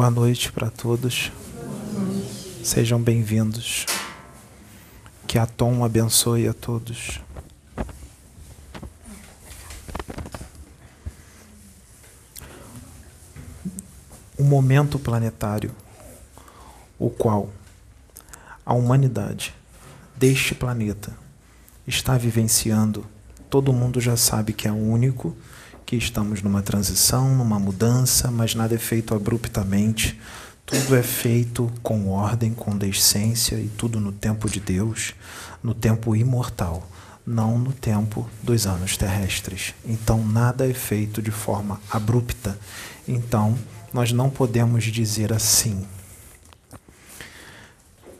Boa noite para todos. Sejam bem-vindos. Que a Tom abençoe a todos. Um momento planetário, o qual a humanidade deste planeta está vivenciando, todo mundo já sabe que é único estamos numa transição, numa mudança, mas nada é feito abruptamente. Tudo é feito com ordem, com decência e tudo no tempo de Deus, no tempo imortal, não no tempo dos anos terrestres. Então nada é feito de forma abrupta. Então nós não podemos dizer assim.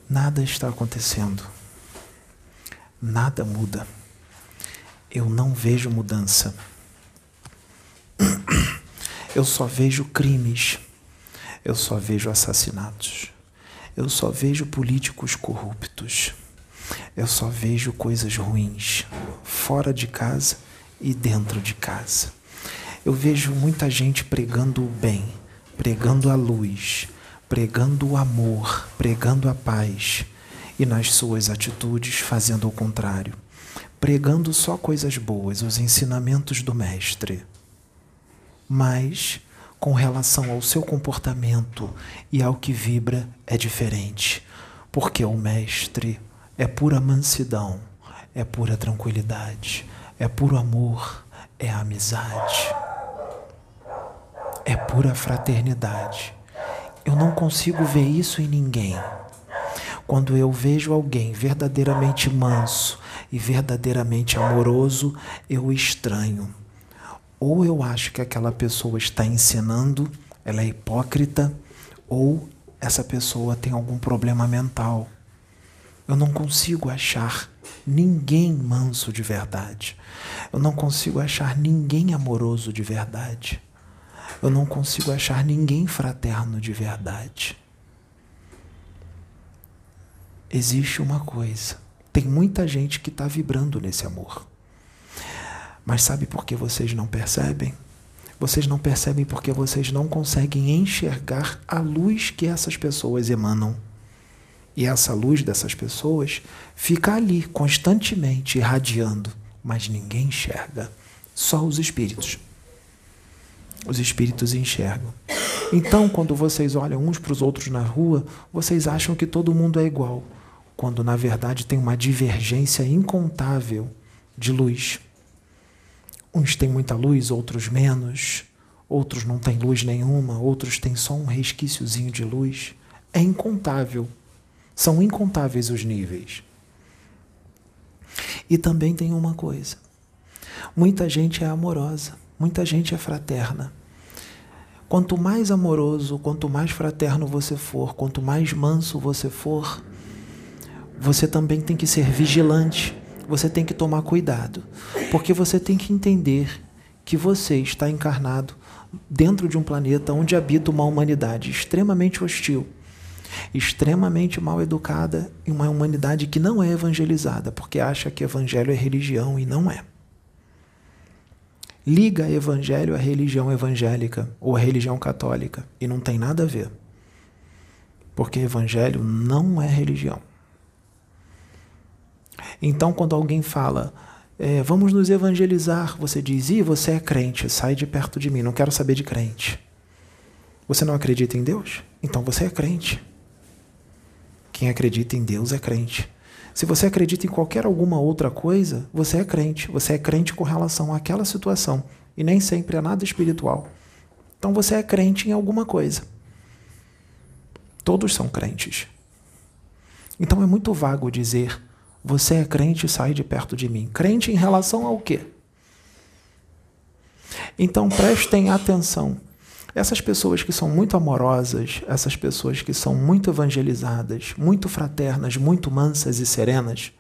Nada está acontecendo. Nada muda. Eu não vejo mudança. Eu só vejo crimes, eu só vejo assassinatos, eu só vejo políticos corruptos, eu só vejo coisas ruins, fora de casa e dentro de casa. Eu vejo muita gente pregando o bem, pregando a luz, pregando o amor, pregando a paz, e nas suas atitudes fazendo o contrário, pregando só coisas boas, os ensinamentos do Mestre mas com relação ao seu comportamento e ao que vibra é diferente, porque o Mestre é pura mansidão, é pura tranquilidade, é puro amor, é amizade, é pura fraternidade. Eu não consigo ver isso em ninguém. Quando eu vejo alguém verdadeiramente manso e verdadeiramente amoroso, eu estranho ou eu acho que aquela pessoa está ensinando, ela é hipócrita, ou essa pessoa tem algum problema mental. Eu não consigo achar ninguém manso de verdade. Eu não consigo achar ninguém amoroso de verdade. Eu não consigo achar ninguém fraterno de verdade. Existe uma coisa: tem muita gente que está vibrando nesse amor. Mas sabe por que vocês não percebem? Vocês não percebem porque vocês não conseguem enxergar a luz que essas pessoas emanam. E essa luz dessas pessoas fica ali constantemente irradiando, mas ninguém enxerga, só os espíritos. Os espíritos enxergam. Então, quando vocês olham uns para os outros na rua, vocês acham que todo mundo é igual, quando na verdade tem uma divergência incontável de luz. Uns têm muita luz, outros menos. Outros não têm luz nenhuma, outros têm só um resquíciozinho de luz. É incontável. São incontáveis os níveis. E também tem uma coisa: muita gente é amorosa, muita gente é fraterna. Quanto mais amoroso, quanto mais fraterno você for, quanto mais manso você for, você também tem que ser vigilante você tem que tomar cuidado, porque você tem que entender que você está encarnado dentro de um planeta onde habita uma humanidade extremamente hostil, extremamente mal educada e uma humanidade que não é evangelizada, porque acha que evangelho é religião e não é. Liga evangelho à religião evangélica ou à religião católica e não tem nada a ver. Porque evangelho não é religião. Então, quando alguém fala, é, vamos nos evangelizar, você diz, e você é crente, sai de perto de mim, não quero saber de crente. Você não acredita em Deus? Então você é crente. Quem acredita em Deus é crente. Se você acredita em qualquer alguma outra coisa, você é crente. Você é crente com relação àquela situação. E nem sempre é nada espiritual. Então você é crente em alguma coisa. Todos são crentes. Então é muito vago dizer você é crente, sai de perto de mim. Crente em relação ao quê? Então prestem atenção. Essas pessoas que são muito amorosas, essas pessoas que são muito evangelizadas, muito fraternas, muito mansas e serenas,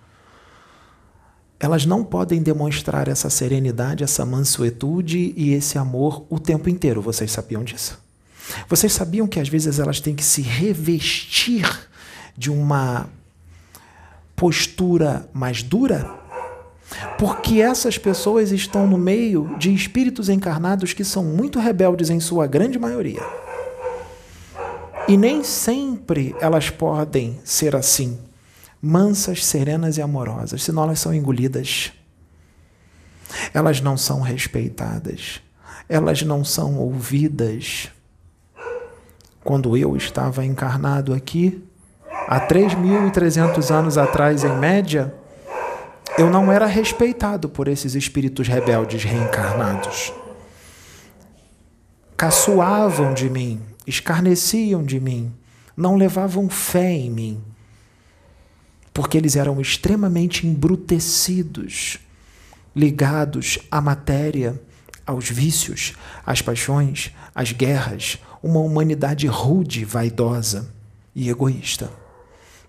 elas não podem demonstrar essa serenidade, essa mansuetude e esse amor o tempo inteiro. Vocês sabiam disso? Vocês sabiam que às vezes elas têm que se revestir de uma postura mais dura? Porque essas pessoas estão no meio de espíritos encarnados que são muito rebeldes em sua grande maioria. E nem sempre elas podem ser assim, mansas, serenas e amorosas, senão elas são engolidas. Elas não são respeitadas, elas não são ouvidas. Quando eu estava encarnado aqui, há 3.300 anos atrás, em média, eu não era respeitado por esses espíritos rebeldes reencarnados. Caçoavam de mim, escarneciam de mim, não levavam fé em mim, porque eles eram extremamente embrutecidos, ligados à matéria, aos vícios, às paixões, às guerras, uma humanidade rude, vaidosa e egoísta.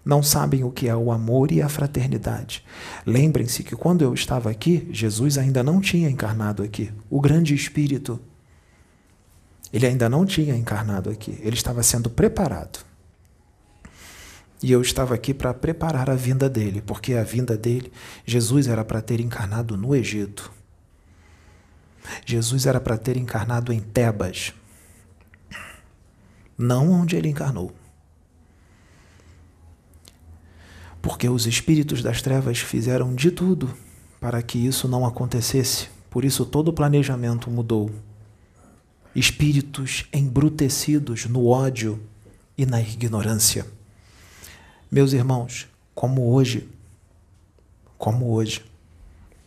Não sabem o que é o amor e a fraternidade. Lembrem-se que quando eu estava aqui, Jesus ainda não tinha encarnado aqui. O grande Espírito ele ainda não tinha encarnado aqui, ele estava sendo preparado. E eu estava aqui para preparar a vinda dele, porque a vinda dele, Jesus era para ter encarnado no Egito. Jesus era para ter encarnado em Tebas, não onde ele encarnou. Porque os espíritos das trevas fizeram de tudo para que isso não acontecesse. Por isso todo o planejamento mudou espíritos embrutecidos no ódio e na ignorância. Meus irmãos, como hoje, como hoje,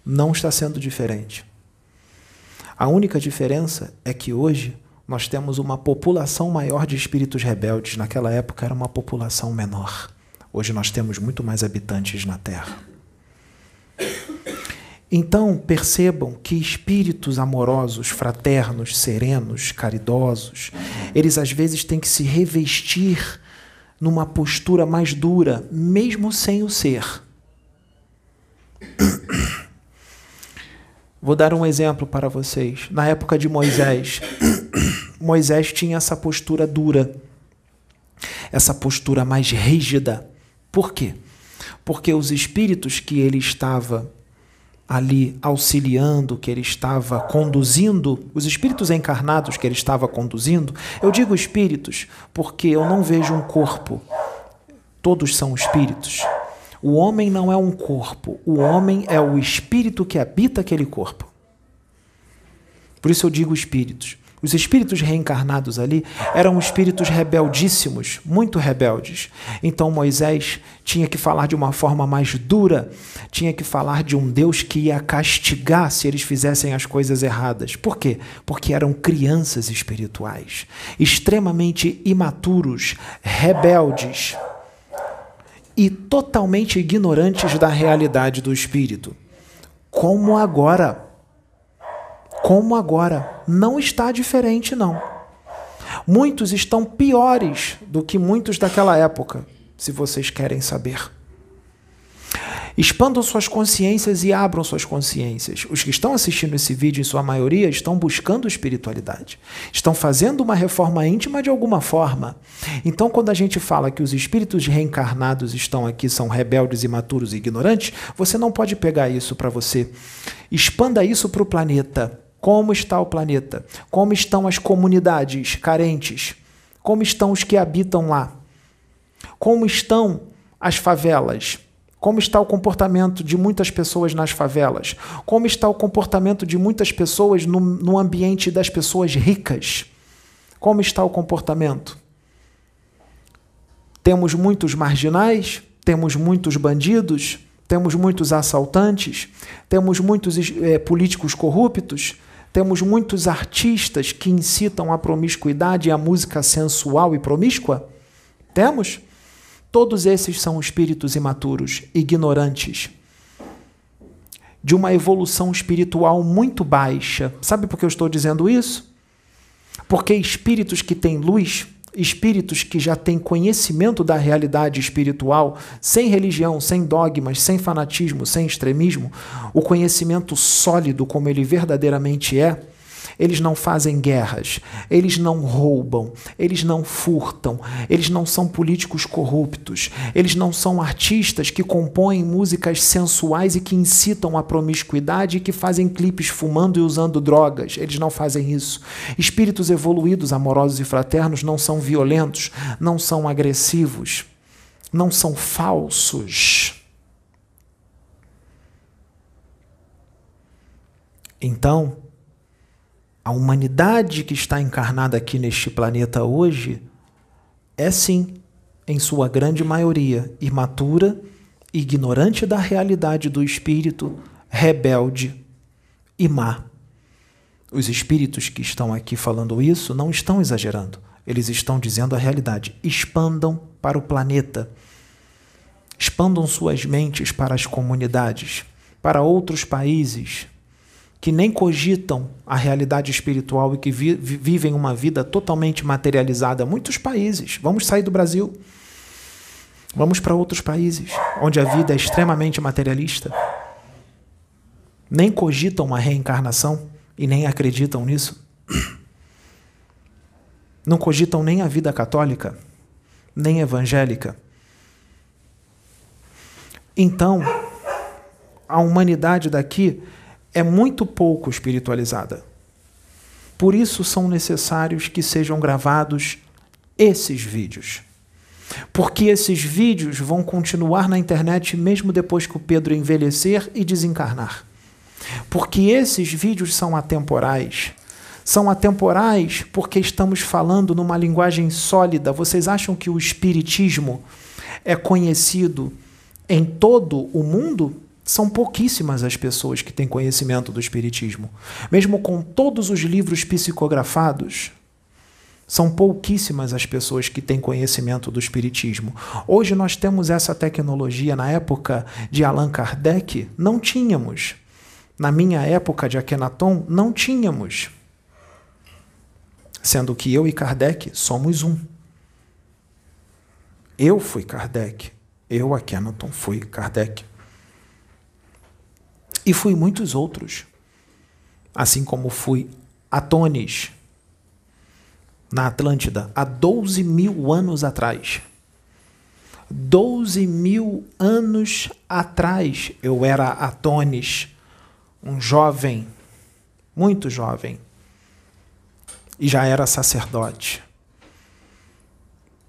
não está sendo diferente. A única diferença é que hoje nós temos uma população maior de espíritos rebeldes. Naquela época era uma população menor. Hoje nós temos muito mais habitantes na Terra. Então percebam que espíritos amorosos, fraternos, serenos, caridosos, eles às vezes têm que se revestir numa postura mais dura, mesmo sem o ser. Vou dar um exemplo para vocês. Na época de Moisés, Moisés tinha essa postura dura, essa postura mais rígida. Por quê? Porque os espíritos que ele estava ali auxiliando, que ele estava conduzindo, os espíritos encarnados que ele estava conduzindo, eu digo espíritos porque eu não vejo um corpo, todos são espíritos. O homem não é um corpo, o homem é o espírito que habita aquele corpo. Por isso eu digo espíritos. Os espíritos reencarnados ali eram espíritos rebeldíssimos, muito rebeldes. Então Moisés tinha que falar de uma forma mais dura, tinha que falar de um Deus que ia castigar se eles fizessem as coisas erradas. Por quê? Porque eram crianças espirituais, extremamente imaturos, rebeldes e totalmente ignorantes da realidade do espírito. Como agora como agora. Não está diferente, não. Muitos estão piores do que muitos daquela época, se vocês querem saber. Expandam suas consciências e abram suas consciências. Os que estão assistindo esse vídeo, em sua maioria, estão buscando espiritualidade. Estão fazendo uma reforma íntima de alguma forma. Então, quando a gente fala que os espíritos reencarnados estão aqui, são rebeldes, imaturos e ignorantes, você não pode pegar isso para você. Expanda isso para o planeta. Como está o planeta? Como estão as comunidades carentes? Como estão os que habitam lá? Como estão as favelas? Como está o comportamento de muitas pessoas nas favelas? Como está o comportamento de muitas pessoas no, no ambiente das pessoas ricas? Como está o comportamento? Temos muitos marginais, temos muitos bandidos, temos muitos assaltantes, temos muitos é, políticos corruptos, temos muitos artistas que incitam a promiscuidade e a música sensual e promíscua? Temos? Todos esses são espíritos imaturos, ignorantes, de uma evolução espiritual muito baixa. Sabe por que eu estou dizendo isso? Porque espíritos que têm luz espíritos que já têm conhecimento da realidade espiritual, sem religião, sem dogmas, sem fanatismo, sem extremismo, o conhecimento sólido como ele verdadeiramente é, eles não fazem guerras, eles não roubam, eles não furtam, eles não são políticos corruptos, eles não são artistas que compõem músicas sensuais e que incitam a promiscuidade e que fazem clipes fumando e usando drogas. Eles não fazem isso. Espíritos evoluídos, amorosos e fraternos não são violentos, não são agressivos, não são falsos. Então, a humanidade que está encarnada aqui neste planeta hoje é sim, em sua grande maioria, imatura, ignorante da realidade do espírito, rebelde e má. Os espíritos que estão aqui falando isso não estão exagerando. Eles estão dizendo a realidade. Expandam para o planeta. Expandam suas mentes para as comunidades, para outros países, que nem cogitam a realidade espiritual e que vi vivem uma vida totalmente materializada. Muitos países. Vamos sair do Brasil. Vamos para outros países onde a vida é extremamente materialista. Nem cogitam a reencarnação e nem acreditam nisso. Não cogitam nem a vida católica, nem evangélica. Então, a humanidade daqui é muito pouco espiritualizada. Por isso são necessários que sejam gravados esses vídeos. Porque esses vídeos vão continuar na internet mesmo depois que o Pedro envelhecer e desencarnar. Porque esses vídeos são atemporais. São atemporais porque estamos falando numa linguagem sólida. Vocês acham que o Espiritismo é conhecido em todo o mundo? São pouquíssimas as pessoas que têm conhecimento do Espiritismo. Mesmo com todos os livros psicografados, são pouquíssimas as pessoas que têm conhecimento do Espiritismo. Hoje nós temos essa tecnologia. Na época de Allan Kardec, não tínhamos. Na minha época de Akhenaton, não tínhamos. Sendo que eu e Kardec somos um. Eu fui Kardec. Eu, Akhenaton, fui Kardec. E fui muitos outros. Assim como fui Atones, na Atlântida, há 12 mil anos atrás. 12 mil anos atrás eu era Atones, um jovem, muito jovem, e já era sacerdote.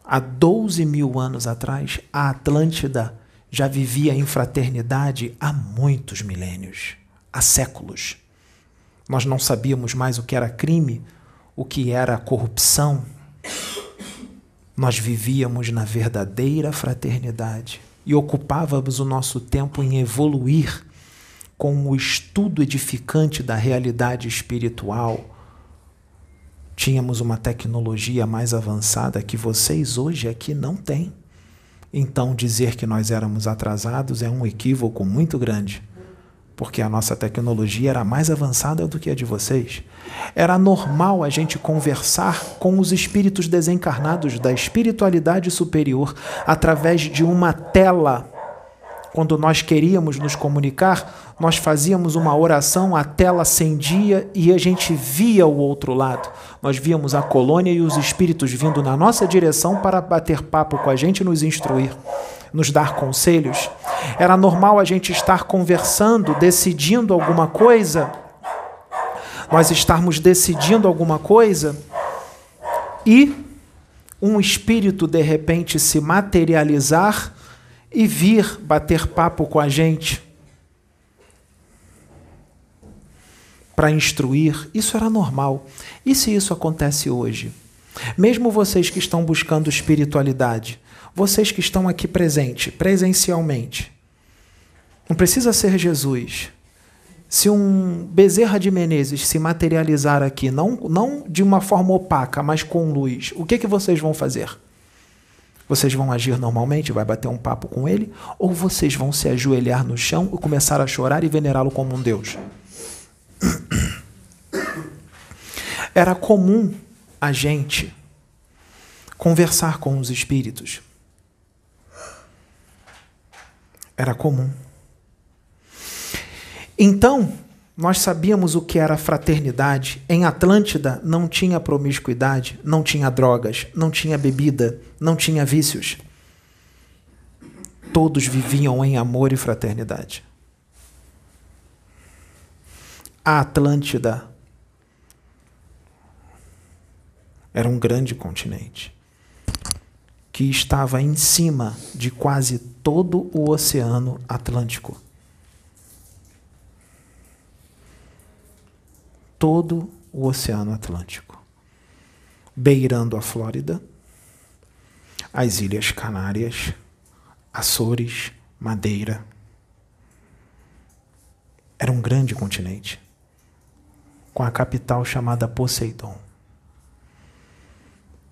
Há 12 mil anos atrás, a Atlântida já vivia em fraternidade há muitos milênios, há séculos. Nós não sabíamos mais o que era crime, o que era corrupção. Nós vivíamos na verdadeira fraternidade e ocupávamos o nosso tempo em evoluir com o estudo edificante da realidade espiritual. Tínhamos uma tecnologia mais avançada que vocês hoje aqui não têm. Então, dizer que nós éramos atrasados é um equívoco muito grande, porque a nossa tecnologia era mais avançada do que a de vocês. Era normal a gente conversar com os espíritos desencarnados da espiritualidade superior através de uma tela. Quando nós queríamos nos comunicar, nós fazíamos uma oração, a tela acendia e a gente via o outro lado nós víamos a colônia e os espíritos vindo na nossa direção para bater papo com a gente, nos instruir, nos dar conselhos. Era normal a gente estar conversando, decidindo alguma coisa, nós estarmos decidindo alguma coisa e um espírito de repente se materializar e vir bater papo com a gente para instruir, isso era normal. E se isso acontece hoje? Mesmo vocês que estão buscando espiritualidade, vocês que estão aqui presente, presencialmente, não precisa ser Jesus. Se um Bezerra de Menezes se materializar aqui, não, não de uma forma opaca, mas com luz, o que, que vocês vão fazer? Vocês vão agir normalmente, vai bater um papo com ele, ou vocês vão se ajoelhar no chão e começar a chorar e venerá-lo como um Deus? Era comum a gente conversar com os espíritos. Era comum. Então, nós sabíamos o que era fraternidade. Em Atlântida não tinha promiscuidade, não tinha drogas, não tinha bebida, não tinha vícios. Todos viviam em amor e fraternidade. A Atlântida era um grande continente que estava em cima de quase todo o Oceano Atlântico. Todo o Oceano Atlântico, beirando a Flórida, as Ilhas Canárias, Açores, Madeira. Era um grande continente, com a capital chamada Poseidon.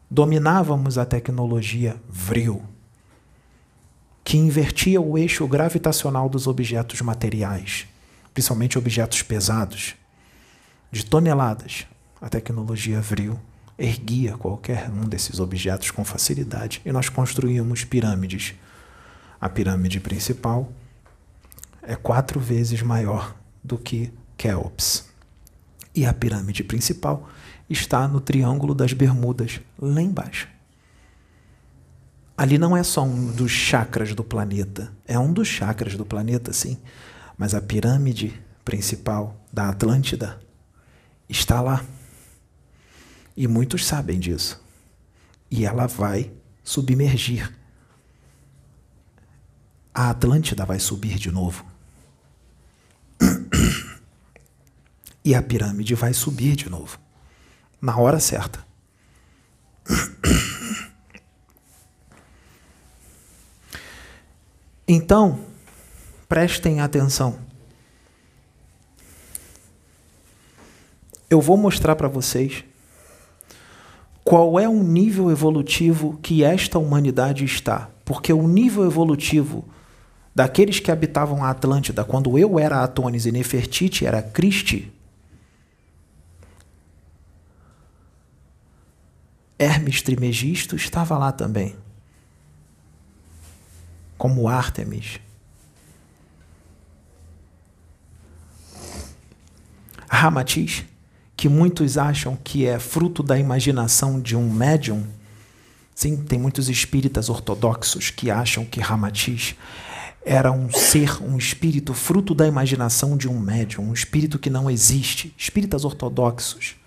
Dominávamos a tecnologia Vril, que invertia o eixo gravitacional dos objetos materiais, principalmente objetos pesados de toneladas, a tecnologia Vril erguia qualquer um desses objetos com facilidade e nós construímos pirâmides. A pirâmide principal é quatro vezes maior do que Keops. E a pirâmide principal está no Triângulo das Bermudas, lá embaixo. Ali não é só um dos chakras do planeta, é um dos chakras do planeta, sim, mas a pirâmide principal da Atlântida está lá. E muitos sabem disso. E ela vai submergir. A Atlântida vai subir de novo. E a pirâmide vai subir de novo. Na hora certa. Então, prestem atenção. Eu vou mostrar para vocês qual é o nível evolutivo que esta humanidade está. Porque o nível evolutivo daqueles que habitavam a Atlântida, quando eu era Atones e Nefertiti era Cristi, Hermes Trimegisto estava lá também, como Ártemis. Ramatiz que muitos acham que é fruto da imaginação de um médium. Sim, tem muitos espíritas ortodoxos que acham que Ramatiz era um ser, um espírito fruto da imaginação de um médium, um espírito que não existe. Espíritas ortodoxos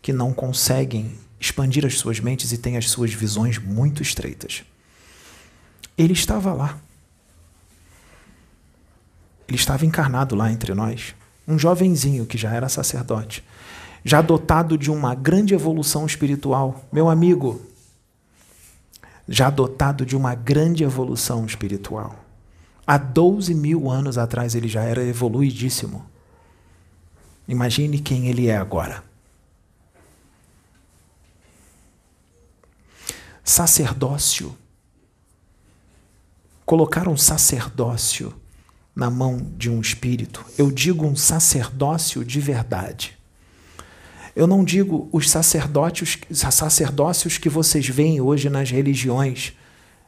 que não conseguem expandir as suas mentes e têm as suas visões muito estreitas. Ele estava lá. Ele estava encarnado lá entre nós. Um jovenzinho que já era sacerdote já dotado de uma grande evolução espiritual. Meu amigo, já dotado de uma grande evolução espiritual. Há 12 mil anos atrás ele já era evoluidíssimo. Imagine quem ele é agora. Sacerdócio. Colocar um sacerdócio na mão de um espírito. Eu digo um sacerdócio de verdade. Eu não digo os sacerdotes, sacerdócios que vocês veem hoje nas religiões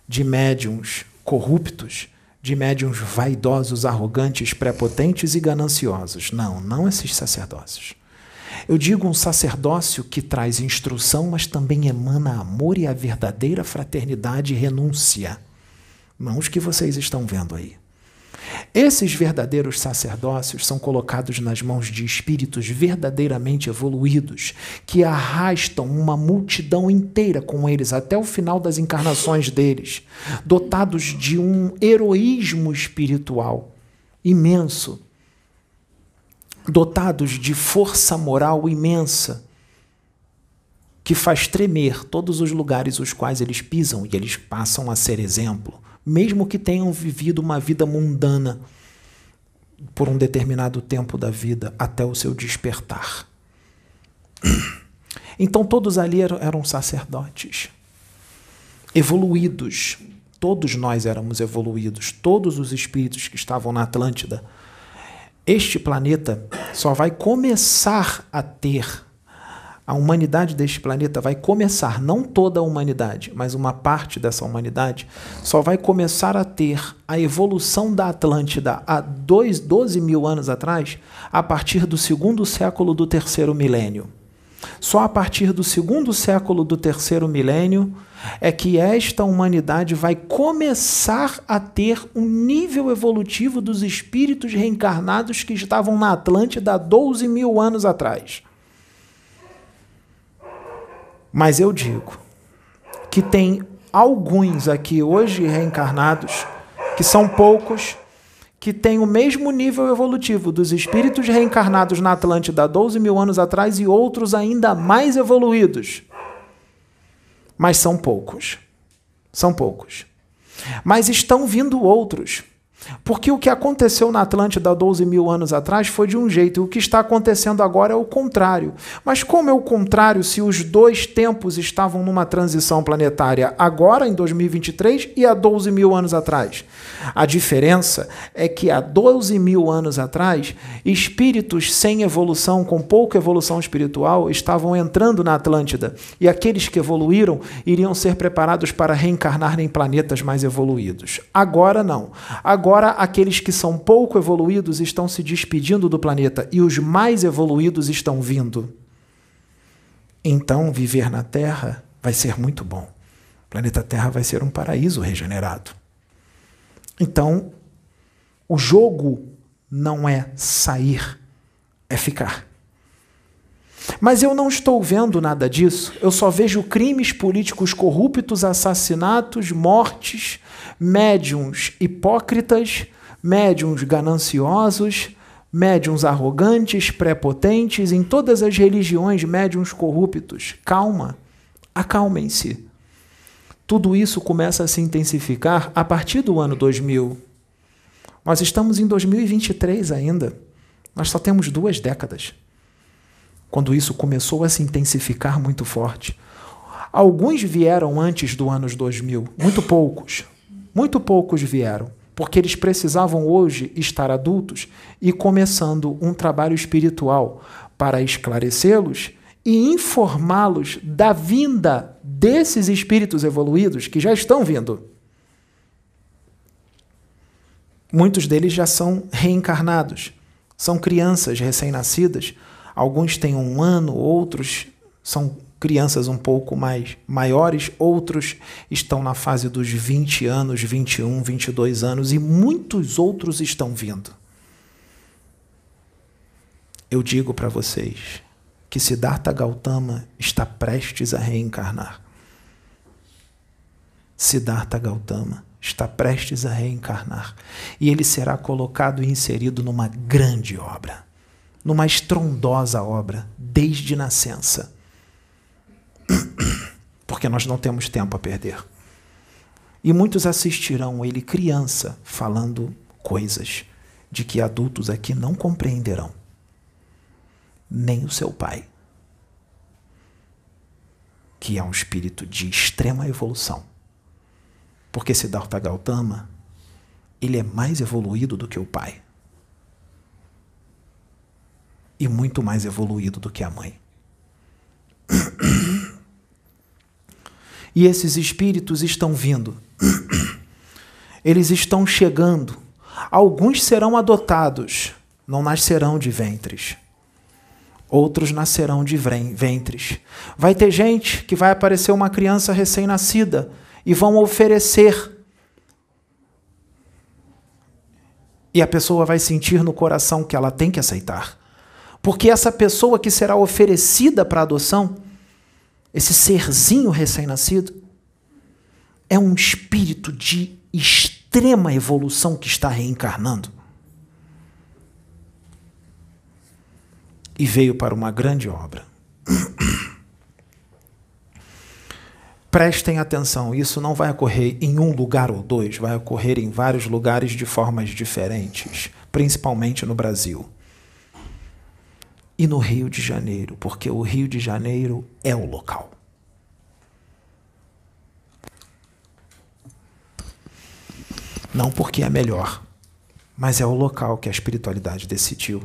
de médiums corruptos, de médiums vaidosos, arrogantes, prepotentes e gananciosos. Não, não esses sacerdócios. Eu digo um sacerdócio que traz instrução, mas também emana amor e a verdadeira fraternidade e renúncia. Não os que vocês estão vendo aí. Esses verdadeiros sacerdócios são colocados nas mãos de espíritos verdadeiramente evoluídos, que arrastam uma multidão inteira com eles até o final das encarnações deles, dotados de um heroísmo espiritual imenso, dotados de força moral imensa, que faz tremer todos os lugares os quais eles pisam e eles passam a ser exemplo mesmo que tenham vivido uma vida mundana por um determinado tempo da vida até o seu despertar. Então todos ali eram sacerdotes, evoluídos. Todos nós éramos evoluídos, todos os espíritos que estavam na Atlântida. Este planeta só vai começar a ter a humanidade deste planeta vai começar, não toda a humanidade, mas uma parte dessa humanidade, só vai começar a ter a evolução da Atlântida há dois, 12 mil anos atrás, a partir do segundo século do terceiro milênio. Só a partir do segundo século do terceiro milênio é que esta humanidade vai começar a ter um nível evolutivo dos espíritos reencarnados que estavam na Atlântida há 12 mil anos atrás. Mas eu digo que tem alguns aqui hoje reencarnados, que são poucos, que têm o mesmo nível evolutivo dos espíritos reencarnados na Atlântida há 12 mil anos atrás e outros ainda mais evoluídos. Mas são poucos. São poucos. Mas estão vindo outros porque o que aconteceu na Atlântida há 12 mil anos atrás foi de um jeito, e o que está acontecendo agora é o contrário. Mas como é o contrário se os dois tempos estavam numa transição planetária, agora em 2023 e há 12 mil anos atrás? A diferença é que há 12 mil anos atrás, espíritos sem evolução, com pouca evolução espiritual, estavam entrando na Atlântida, e aqueles que evoluíram iriam ser preparados para reencarnar em planetas mais evoluídos. Agora não. Agora Agora, aqueles que são pouco evoluídos estão se despedindo do planeta e os mais evoluídos estão vindo. Então, viver na Terra vai ser muito bom. O planeta Terra vai ser um paraíso regenerado. Então, o jogo não é sair, é ficar. Mas eu não estou vendo nada disso. Eu só vejo crimes políticos corruptos, assassinatos, mortes, médiums hipócritas, médiums gananciosos, médiums arrogantes, prepotentes, em todas as religiões, médiums corruptos. Calma, acalmem-se. Tudo isso começa a se intensificar a partir do ano 2000. Nós estamos em 2023 ainda. Nós só temos duas décadas. Quando isso começou a se intensificar muito forte. Alguns vieram antes do ano 2000, muito poucos. Muito poucos vieram, porque eles precisavam hoje estar adultos e começando um trabalho espiritual para esclarecê-los e informá-los da vinda desses espíritos evoluídos que já estão vindo. Muitos deles já são reencarnados, são crianças recém-nascidas. Alguns têm um ano, outros são crianças um pouco mais maiores, outros estão na fase dos 20 anos, 21, 22 anos e muitos outros estão vindo. Eu digo para vocês que Siddhartha Gautama está prestes a reencarnar. Siddhartha Gautama está prestes a reencarnar e ele será colocado e inserido numa grande obra, numa estrondosa obra, desde nascença porque nós não temos tempo a perder. E muitos assistirão ele criança falando coisas de que adultos aqui não compreenderão, nem o seu pai, que é um espírito de extrema evolução. Porque Siddhartha Gautama, ele é mais evoluído do que o pai. E muito mais evoluído do que a mãe. E esses espíritos estão vindo. Eles estão chegando. Alguns serão adotados, não nascerão de ventres. Outros nascerão de ventres. Vai ter gente que vai aparecer uma criança recém-nascida e vão oferecer. E a pessoa vai sentir no coração que ela tem que aceitar. Porque essa pessoa que será oferecida para adoção esse serzinho recém-nascido, é um espírito de extrema evolução que está reencarnando. E veio para uma grande obra. Prestem atenção, isso não vai ocorrer em um lugar ou dois, vai ocorrer em vários lugares de formas diferentes, principalmente no Brasil e no Rio de Janeiro, porque o Rio de Janeiro é o local. Não porque é melhor, mas é o local que a espiritualidade decidiu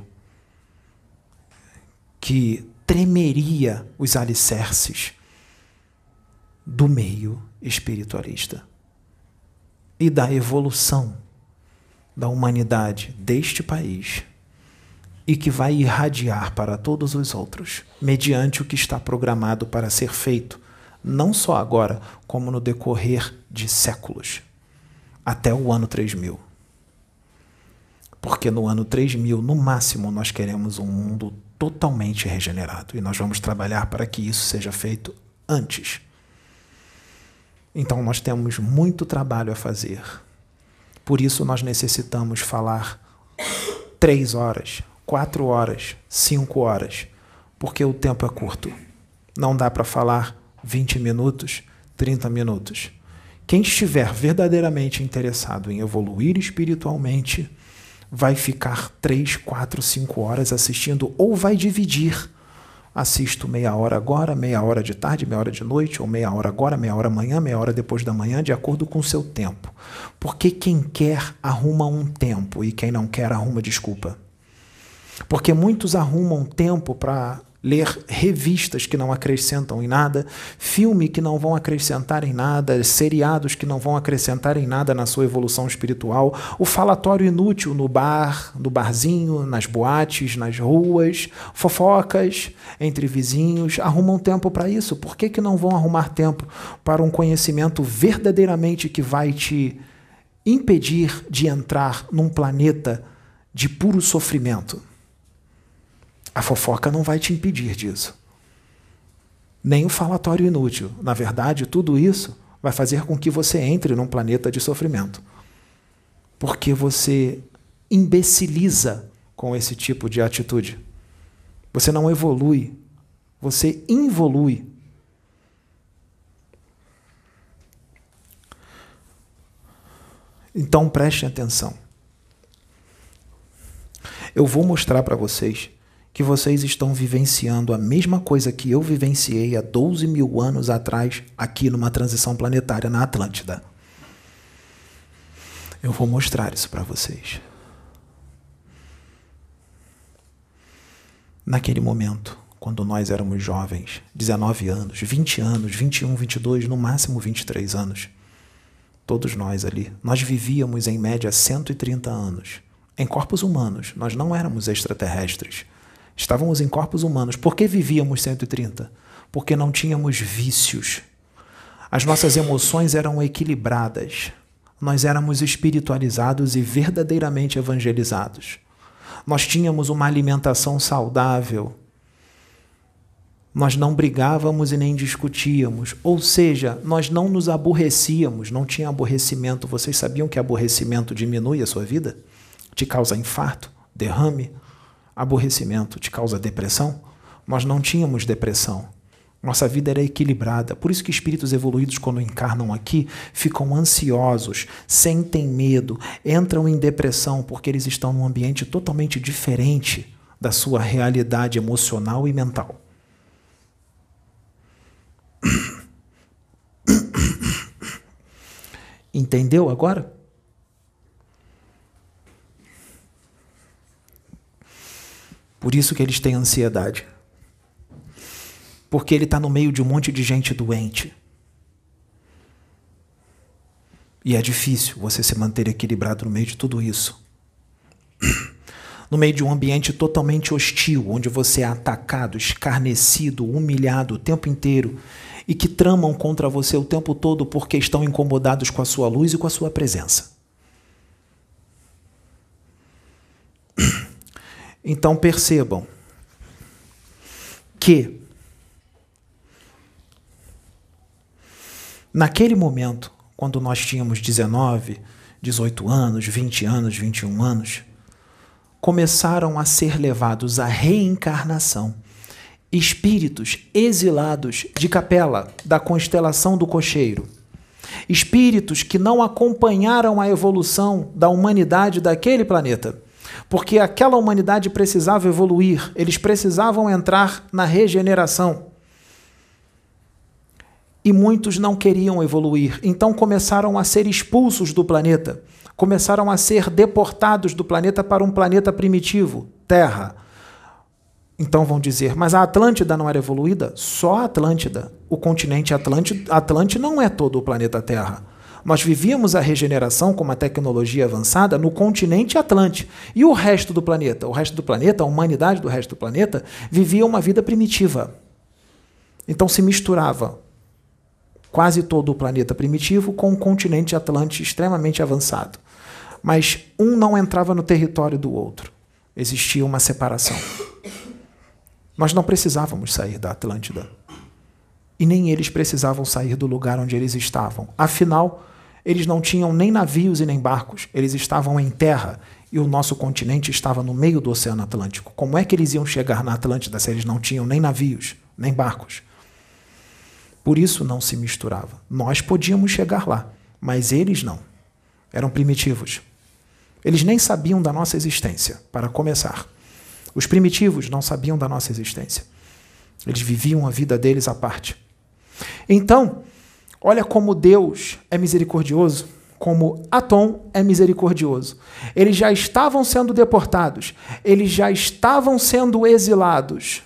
que tremeria os alicerces do meio espiritualista e da evolução da humanidade deste país e que vai irradiar para todos os outros, mediante o que está programado para ser feito, não só agora, como no decorrer de séculos, até o ano 3000. Porque no ano 3000, no máximo, nós queremos um mundo totalmente regenerado e nós vamos trabalhar para que isso seja feito antes. Então, nós temos muito trabalho a fazer. Por isso, nós necessitamos falar três horas, quatro horas, cinco horas, porque o tempo é curto. Não dá para falar 20 minutos, 30 minutos. Quem estiver verdadeiramente interessado em evoluir espiritualmente, vai ficar 3, 4, 5 horas assistindo ou vai dividir. Assisto meia hora agora, meia hora de tarde, meia hora de noite, ou meia hora agora, meia hora amanhã, meia hora depois da manhã, de acordo com o seu tempo. Porque quem quer arruma um tempo e quem não quer arruma desculpa. Porque muitos arrumam tempo para ler revistas que não acrescentam em nada, filme que não vão acrescentar em nada, seriados que não vão acrescentar em nada na sua evolução espiritual, o falatório inútil no bar, no barzinho, nas boates, nas ruas, fofocas entre vizinhos, arrumam tempo para isso. Por que, que não vão arrumar tempo para um conhecimento verdadeiramente que vai te impedir de entrar num planeta de puro sofrimento? A fofoca não vai te impedir disso. Nem o falatório inútil. Na verdade, tudo isso vai fazer com que você entre num planeta de sofrimento. Porque você imbeciliza com esse tipo de atitude. Você não evolui, você involui. Então preste atenção. Eu vou mostrar para vocês que vocês estão vivenciando a mesma coisa que eu vivenciei há 12 mil anos atrás, aqui numa transição planetária na Atlântida. Eu vou mostrar isso para vocês. Naquele momento, quando nós éramos jovens, 19 anos, 20 anos, 21, 22, no máximo 23 anos, todos nós ali, nós vivíamos em média 130 anos. Em corpos humanos, nós não éramos extraterrestres. Estávamos em corpos humanos. Por que vivíamos 130? Porque não tínhamos vícios. As nossas emoções eram equilibradas. Nós éramos espiritualizados e verdadeiramente evangelizados. Nós tínhamos uma alimentação saudável. Nós não brigávamos e nem discutíamos. Ou seja, nós não nos aborrecíamos, não tinha aborrecimento. Vocês sabiam que aborrecimento diminui a sua vida? Te causa infarto, derrame, aborrecimento te causa depressão? Nós não tínhamos depressão. Nossa vida era equilibrada. Por isso que espíritos evoluídos, quando encarnam aqui, ficam ansiosos, sentem medo, entram em depressão, porque eles estão num ambiente totalmente diferente da sua realidade emocional e mental. Entendeu agora? Por isso que eles têm ansiedade. Porque ele está no meio de um monte de gente doente. E é difícil você se manter equilibrado no meio de tudo isso. No meio de um ambiente totalmente hostil, onde você é atacado, escarnecido, humilhado o tempo inteiro e que tramam contra você o tempo todo porque estão incomodados com a sua luz e com a sua presença. Então percebam que naquele momento, quando nós tínhamos 19, 18 anos, 20 anos, 21 anos, começaram a ser levados à reencarnação espíritos exilados de capela da constelação do cocheiro. Espíritos que não acompanharam a evolução da humanidade daquele planeta porque aquela humanidade precisava evoluir, eles precisavam entrar na regeneração. E muitos não queriam evoluir, então começaram a ser expulsos do planeta, começaram a ser deportados do planeta para um planeta primitivo, Terra. Então vão dizer, mas a Atlântida não era evoluída? Só a Atlântida. O continente Atlântico, não é todo o planeta Terra. Nós vivíamos a regeneração com uma tecnologia avançada no continente Atlante. E o resto do planeta? O resto do planeta, a humanidade do resto do planeta, vivia uma vida primitiva. Então se misturava quase todo o planeta primitivo com o continente Atlante extremamente avançado. Mas um não entrava no território do outro. Existia uma separação. Nós não precisávamos sair da Atlântida. E nem eles precisavam sair do lugar onde eles estavam. Afinal, eles não tinham nem navios e nem barcos, eles estavam em terra e o nosso continente estava no meio do Oceano Atlântico. Como é que eles iam chegar na Atlântida se eles não tinham nem navios, nem barcos? Por isso não se misturava. Nós podíamos chegar lá, mas eles não. Eram primitivos. Eles nem sabiam da nossa existência, para começar. Os primitivos não sabiam da nossa existência. Eles viviam a vida deles à parte. Então, olha como Deus é misericordioso, como Atom é misericordioso. Eles já estavam sendo deportados, eles já estavam sendo exilados.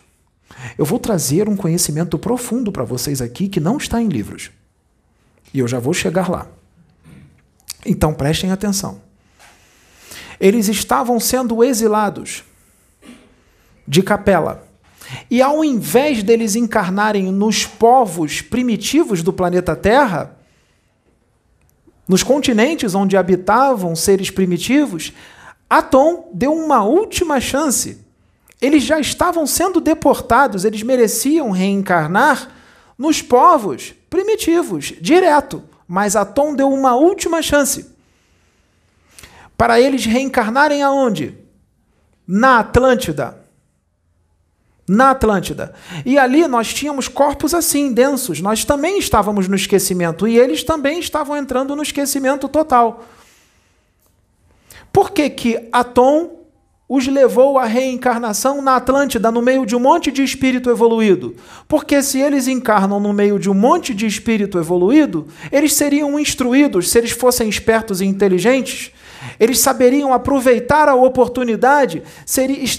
Eu vou trazer um conhecimento profundo para vocês aqui que não está em livros. E eu já vou chegar lá. Então prestem atenção. Eles estavam sendo exilados de Capela. E ao invés deles encarnarem nos povos primitivos do planeta Terra, nos continentes onde habitavam seres primitivos, Atom deu uma última chance. Eles já estavam sendo deportados, eles mereciam reencarnar nos povos primitivos, direto. Mas Atom deu uma última chance para eles reencarnarem aonde? Na Atlântida na Atlântida. E ali nós tínhamos corpos assim, densos. Nós também estávamos no esquecimento e eles também estavam entrando no esquecimento total. Por que que Atom os levou à reencarnação na Atlântida, no meio de um monte de espírito evoluído? Porque se eles encarnam no meio de um monte de espírito evoluído, eles seriam instruídos, se eles fossem espertos e inteligentes, eles saberiam aproveitar a oportunidade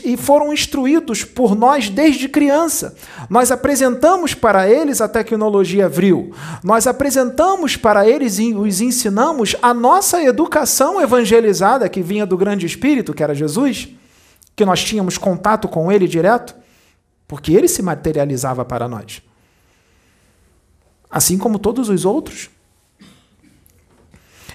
e foram instruídos por nós desde criança. Nós apresentamos para eles a tecnologia Vril. Nós apresentamos para eles e os ensinamos a nossa educação evangelizada que vinha do grande espírito, que era Jesus, que nós tínhamos contato com ele direto, porque ele se materializava para nós. Assim como todos os outros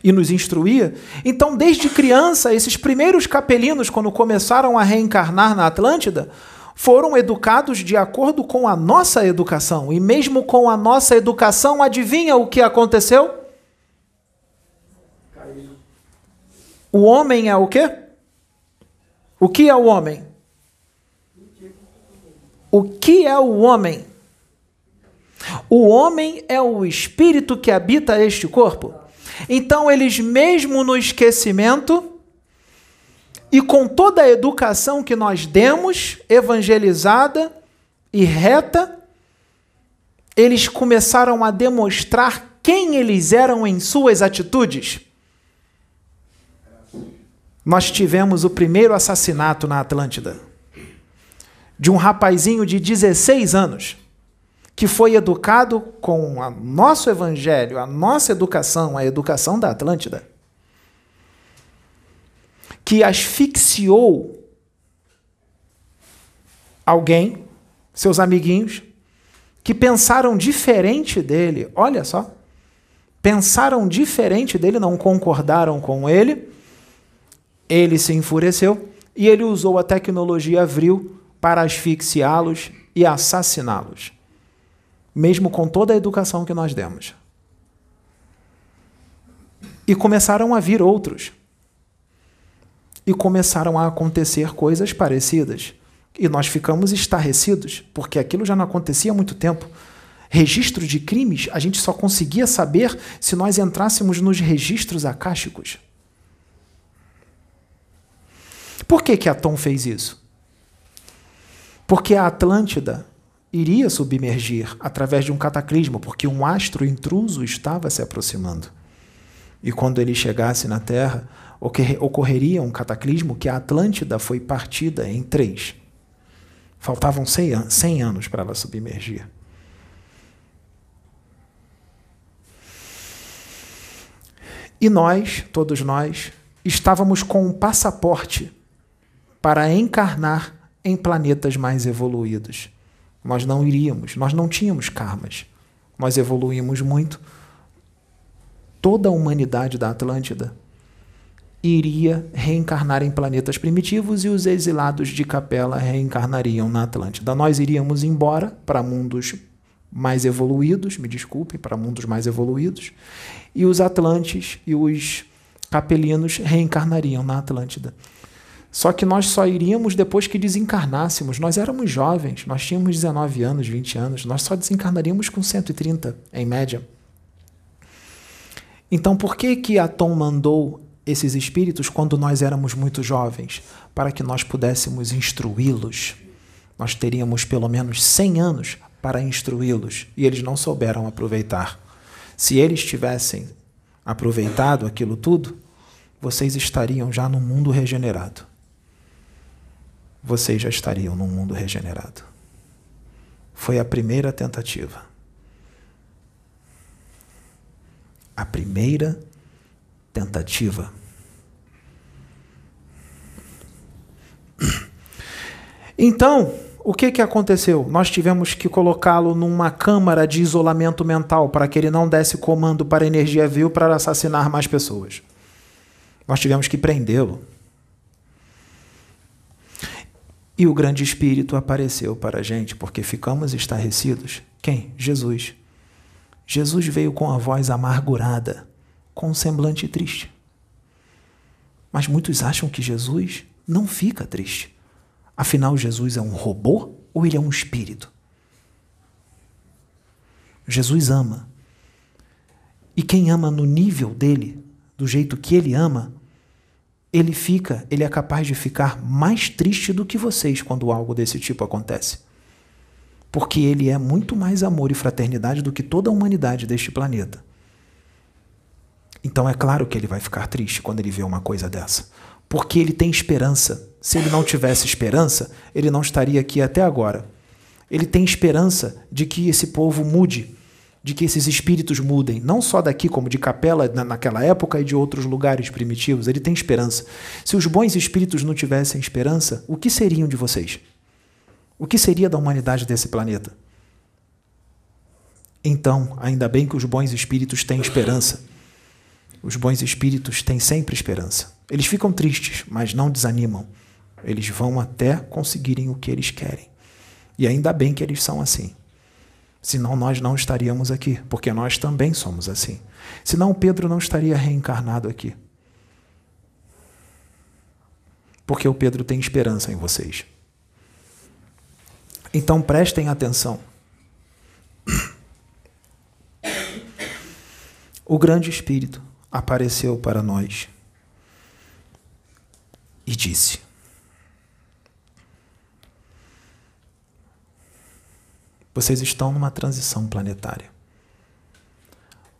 e nos instruía. Então, desde criança, esses primeiros capelinos, quando começaram a reencarnar na Atlântida, foram educados de acordo com a nossa educação. E mesmo com a nossa educação, adivinha o que aconteceu? O homem é o quê? O que é o homem? O que é o homem? O homem é o espírito que habita este corpo? Então, eles, mesmo no esquecimento, e com toda a educação que nós demos, evangelizada e reta, eles começaram a demonstrar quem eles eram em suas atitudes. Nós tivemos o primeiro assassinato na Atlântida de um rapazinho de 16 anos que foi educado com o nosso evangelho, a nossa educação, a educação da Atlântida, que asfixiou alguém, seus amiguinhos, que pensaram diferente dele, olha só, pensaram diferente dele, não concordaram com ele, ele se enfureceu e ele usou a tecnologia Avril para asfixiá-los e assassiná-los mesmo com toda a educação que nós demos. E começaram a vir outros. E começaram a acontecer coisas parecidas. E nós ficamos estarrecidos, porque aquilo já não acontecia há muito tempo. Registro de crimes, a gente só conseguia saber se nós entrássemos nos registros acásticos. Por que, que Atom fez isso? Porque a Atlântida iria submergir através de um cataclismo, porque um astro intruso estava se aproximando. E quando ele chegasse na Terra, ocorreria um cataclismo que a Atlântida foi partida em três. Faltavam 100 anos para ela submergir. E nós, todos nós, estávamos com um passaporte para encarnar em planetas mais evoluídos. Nós não iríamos, nós não tínhamos karmas. Nós evoluímos muito. Toda a humanidade da Atlântida iria reencarnar em planetas primitivos e os exilados de Capela reencarnariam na Atlântida. Nós iríamos embora para mundos mais evoluídos, me desculpe, para mundos mais evoluídos, e os Atlantes e os capelinos reencarnariam na Atlântida. Só que nós só iríamos depois que desencarnássemos. Nós éramos jovens, nós tínhamos 19 anos, 20 anos, nós só desencarnaríamos com 130, em média. Então, por que que Atom mandou esses espíritos quando nós éramos muito jovens? Para que nós pudéssemos instruí-los. Nós teríamos pelo menos 100 anos para instruí-los e eles não souberam aproveitar. Se eles tivessem aproveitado aquilo tudo, vocês estariam já no mundo regenerado. Vocês já estariam no mundo regenerado. Foi a primeira tentativa. A primeira tentativa. Então, o que, que aconteceu? Nós tivemos que colocá-lo numa câmara de isolamento mental para que ele não desse comando para a energia vil para assassinar mais pessoas. Nós tivemos que prendê-lo. E o grande espírito apareceu para a gente porque ficamos estarrecidos. Quem? Jesus. Jesus veio com a voz amargurada, com um semblante triste. Mas muitos acham que Jesus não fica triste. Afinal, Jesus é um robô ou ele é um espírito? Jesus ama. E quem ama no nível dele, do jeito que ele ama, ele fica, ele é capaz de ficar mais triste do que vocês quando algo desse tipo acontece. Porque ele é muito mais amor e fraternidade do que toda a humanidade deste planeta. Então é claro que ele vai ficar triste quando ele vê uma coisa dessa porque ele tem esperança. Se ele não tivesse esperança, ele não estaria aqui até agora. Ele tem esperança de que esse povo mude, de que esses espíritos mudem, não só daqui, como de Capela naquela época e de outros lugares primitivos. Ele tem esperança. Se os bons espíritos não tivessem esperança, o que seriam de vocês? O que seria da humanidade desse planeta? Então, ainda bem que os bons espíritos têm esperança. Os bons espíritos têm sempre esperança. Eles ficam tristes, mas não desanimam. Eles vão até conseguirem o que eles querem. E ainda bem que eles são assim. Senão nós não estaríamos aqui, porque nós também somos assim. Senão Pedro não estaria reencarnado aqui. Porque o Pedro tem esperança em vocês. Então prestem atenção. O grande Espírito apareceu para nós e disse: Vocês estão numa transição planetária.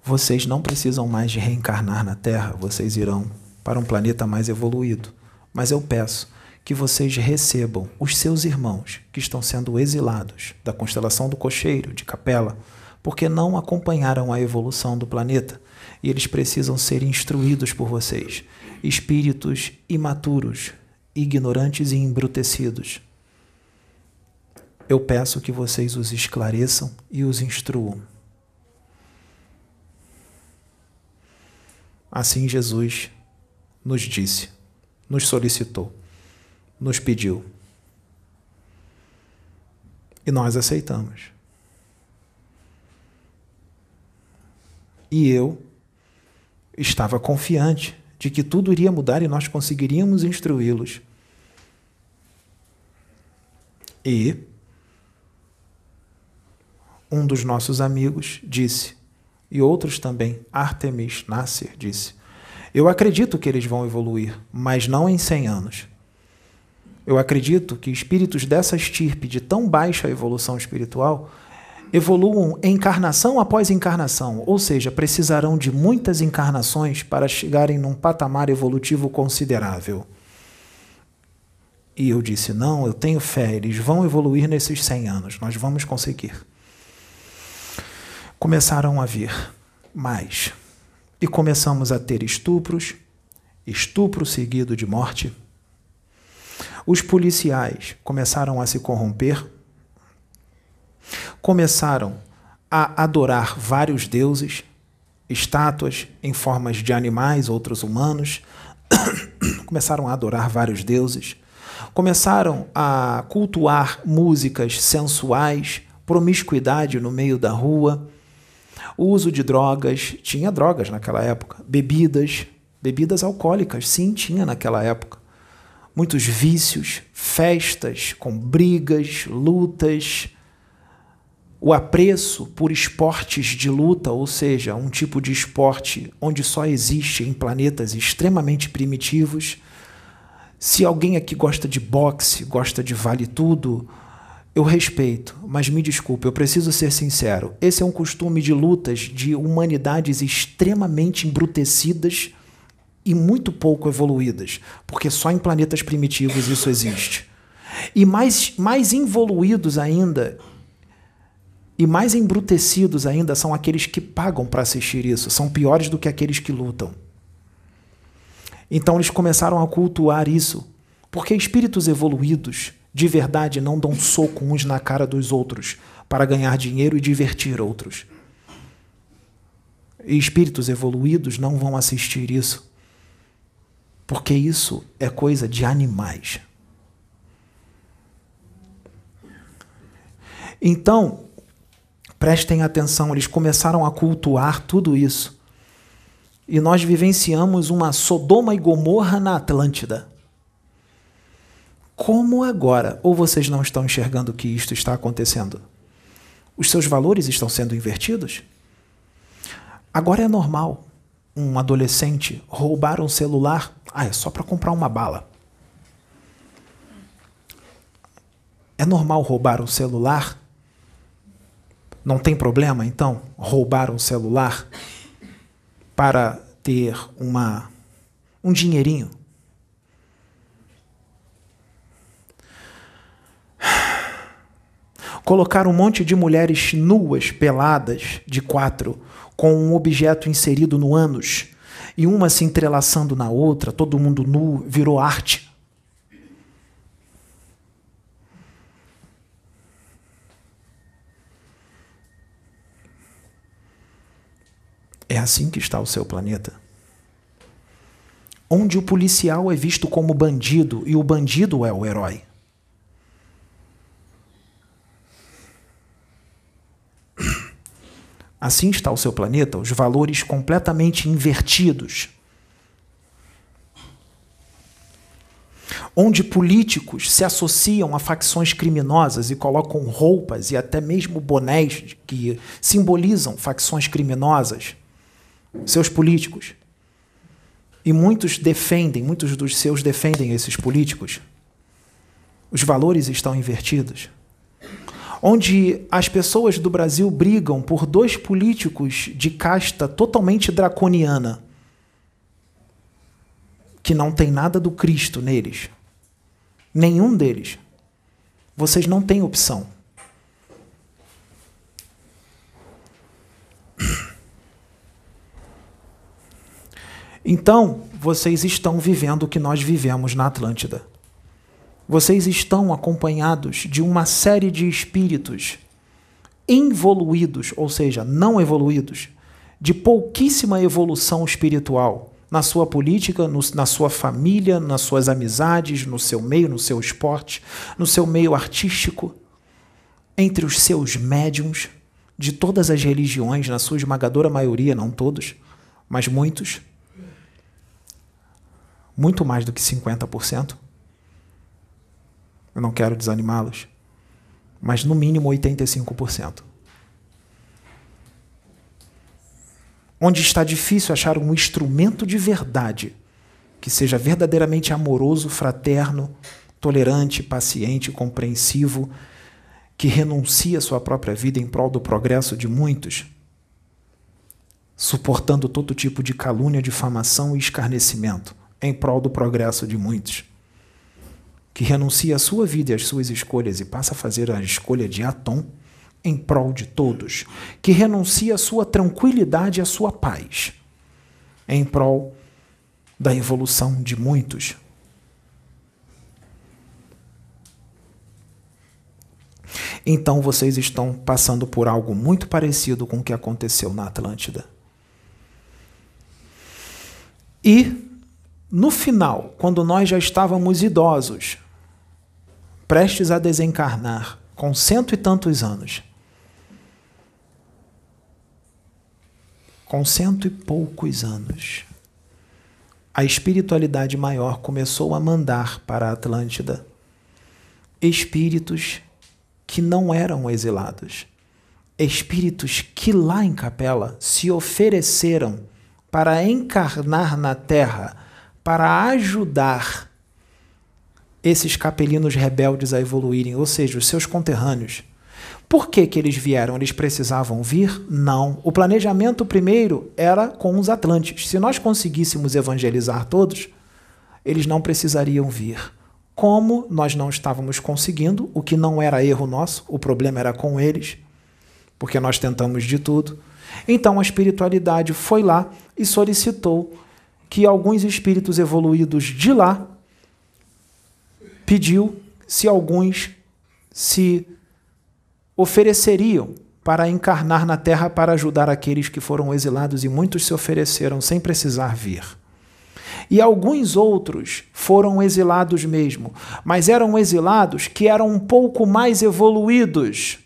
Vocês não precisam mais de reencarnar na Terra, vocês irão para um planeta mais evoluído. Mas eu peço que vocês recebam os seus irmãos que estão sendo exilados da constelação do Cocheiro, de Capela, porque não acompanharam a evolução do planeta e eles precisam ser instruídos por vocês espíritos imaturos, ignorantes e embrutecidos. Eu peço que vocês os esclareçam e os instruam. Assim Jesus nos disse, nos solicitou, nos pediu. E nós aceitamos. E eu estava confiante de que tudo iria mudar e nós conseguiríamos instruí-los. E um dos nossos amigos disse, e outros também, Artemis Nasser disse: Eu acredito que eles vão evoluir, mas não em 100 anos. Eu acredito que espíritos dessa estirpe de tão baixa evolução espiritual evoluam encarnação após encarnação, ou seja, precisarão de muitas encarnações para chegarem num patamar evolutivo considerável. E eu disse: não, eu tenho fé, eles vão evoluir nesses 100 anos, nós vamos conseguir. Começaram a vir mais. E começamos a ter estupros, estupro seguido de morte. Os policiais começaram a se corromper, começaram a adorar vários deuses, estátuas em formas de animais, outros humanos, começaram a adorar vários deuses, começaram a cultuar músicas sensuais, promiscuidade no meio da rua, o uso de drogas, tinha drogas naquela época, bebidas, bebidas alcoólicas, sim, tinha naquela época. Muitos vícios, festas com brigas, lutas, o apreço por esportes de luta, ou seja, um tipo de esporte onde só existe em planetas extremamente primitivos. Se alguém aqui gosta de boxe, gosta de vale tudo, eu respeito, mas me desculpe, eu preciso ser sincero. Esse é um costume de lutas de humanidades extremamente embrutecidas e muito pouco evoluídas, porque só em planetas primitivos isso existe. E mais, mais evoluídos ainda e mais embrutecidos ainda são aqueles que pagam para assistir isso, são piores do que aqueles que lutam. Então eles começaram a cultuar isso, porque espíritos evoluídos de verdade não dão soco uns na cara dos outros para ganhar dinheiro e divertir outros. E espíritos evoluídos não vão assistir isso, porque isso é coisa de animais. Então, prestem atenção, eles começaram a cultuar tudo isso. E nós vivenciamos uma Sodoma e Gomorra na Atlântida. Como agora? Ou vocês não estão enxergando que isto está acontecendo? Os seus valores estão sendo invertidos? Agora é normal um adolescente roubar um celular. Ah, é só para comprar uma bala. É normal roubar um celular? Não tem problema, então, roubar um celular para ter uma, um dinheirinho? Colocar um monte de mulheres nuas, peladas, de quatro, com um objeto inserido no ânus, e uma se entrelaçando na outra, todo mundo nu, virou arte. É assim que está o seu planeta. Onde o policial é visto como bandido e o bandido é o herói. Assim está o seu planeta, os valores completamente invertidos. Onde políticos se associam a facções criminosas e colocam roupas e até mesmo bonés que simbolizam facções criminosas, seus políticos. E muitos defendem, muitos dos seus defendem esses políticos. Os valores estão invertidos onde as pessoas do Brasil brigam por dois políticos de casta totalmente draconiana, que não tem nada do Cristo neles. Nenhum deles. Vocês não têm opção. Então, vocês estão vivendo o que nós vivemos na Atlântida vocês estão acompanhados de uma série de espíritos involuídos, ou seja, não evoluídos, de pouquíssima evolução espiritual na sua política, no, na sua família, nas suas amizades, no seu meio, no seu esporte, no seu meio artístico, entre os seus médiums de todas as religiões, na sua esmagadora maioria, não todos, mas muitos, muito mais do que 50%. Eu não quero desanimá-los. Mas no mínimo 85%. Onde está difícil achar um instrumento de verdade que seja verdadeiramente amoroso, fraterno, tolerante, paciente, compreensivo, que renuncie a sua própria vida em prol do progresso de muitos, suportando todo tipo de calúnia, difamação e escarnecimento em prol do progresso de muitos que renuncia à sua vida e às suas escolhas e passa a fazer a escolha de Atom em prol de todos, que renuncia à sua tranquilidade e à sua paz em prol da evolução de muitos. Então vocês estão passando por algo muito parecido com o que aconteceu na Atlântida. E no final, quando nós já estávamos idosos, prestes a desencarnar, com cento e tantos anos, com cento e poucos anos, a espiritualidade maior começou a mandar para a Atlântida espíritos que não eram exilados, espíritos que lá em Capela se ofereceram para encarnar na Terra, para ajudar esses capelinos rebeldes a evoluírem, ou seja, os seus conterrâneos. Por que, que eles vieram? Eles precisavam vir? Não. O planejamento primeiro era com os Atlantes. Se nós conseguíssemos evangelizar todos, eles não precisariam vir. Como nós não estávamos conseguindo, o que não era erro nosso, o problema era com eles, porque nós tentamos de tudo. Então a espiritualidade foi lá e solicitou que alguns espíritos evoluídos de lá pediu se alguns se ofereceriam para encarnar na terra para ajudar aqueles que foram exilados e muitos se ofereceram sem precisar vir. E alguns outros foram exilados mesmo, mas eram exilados que eram um pouco mais evoluídos.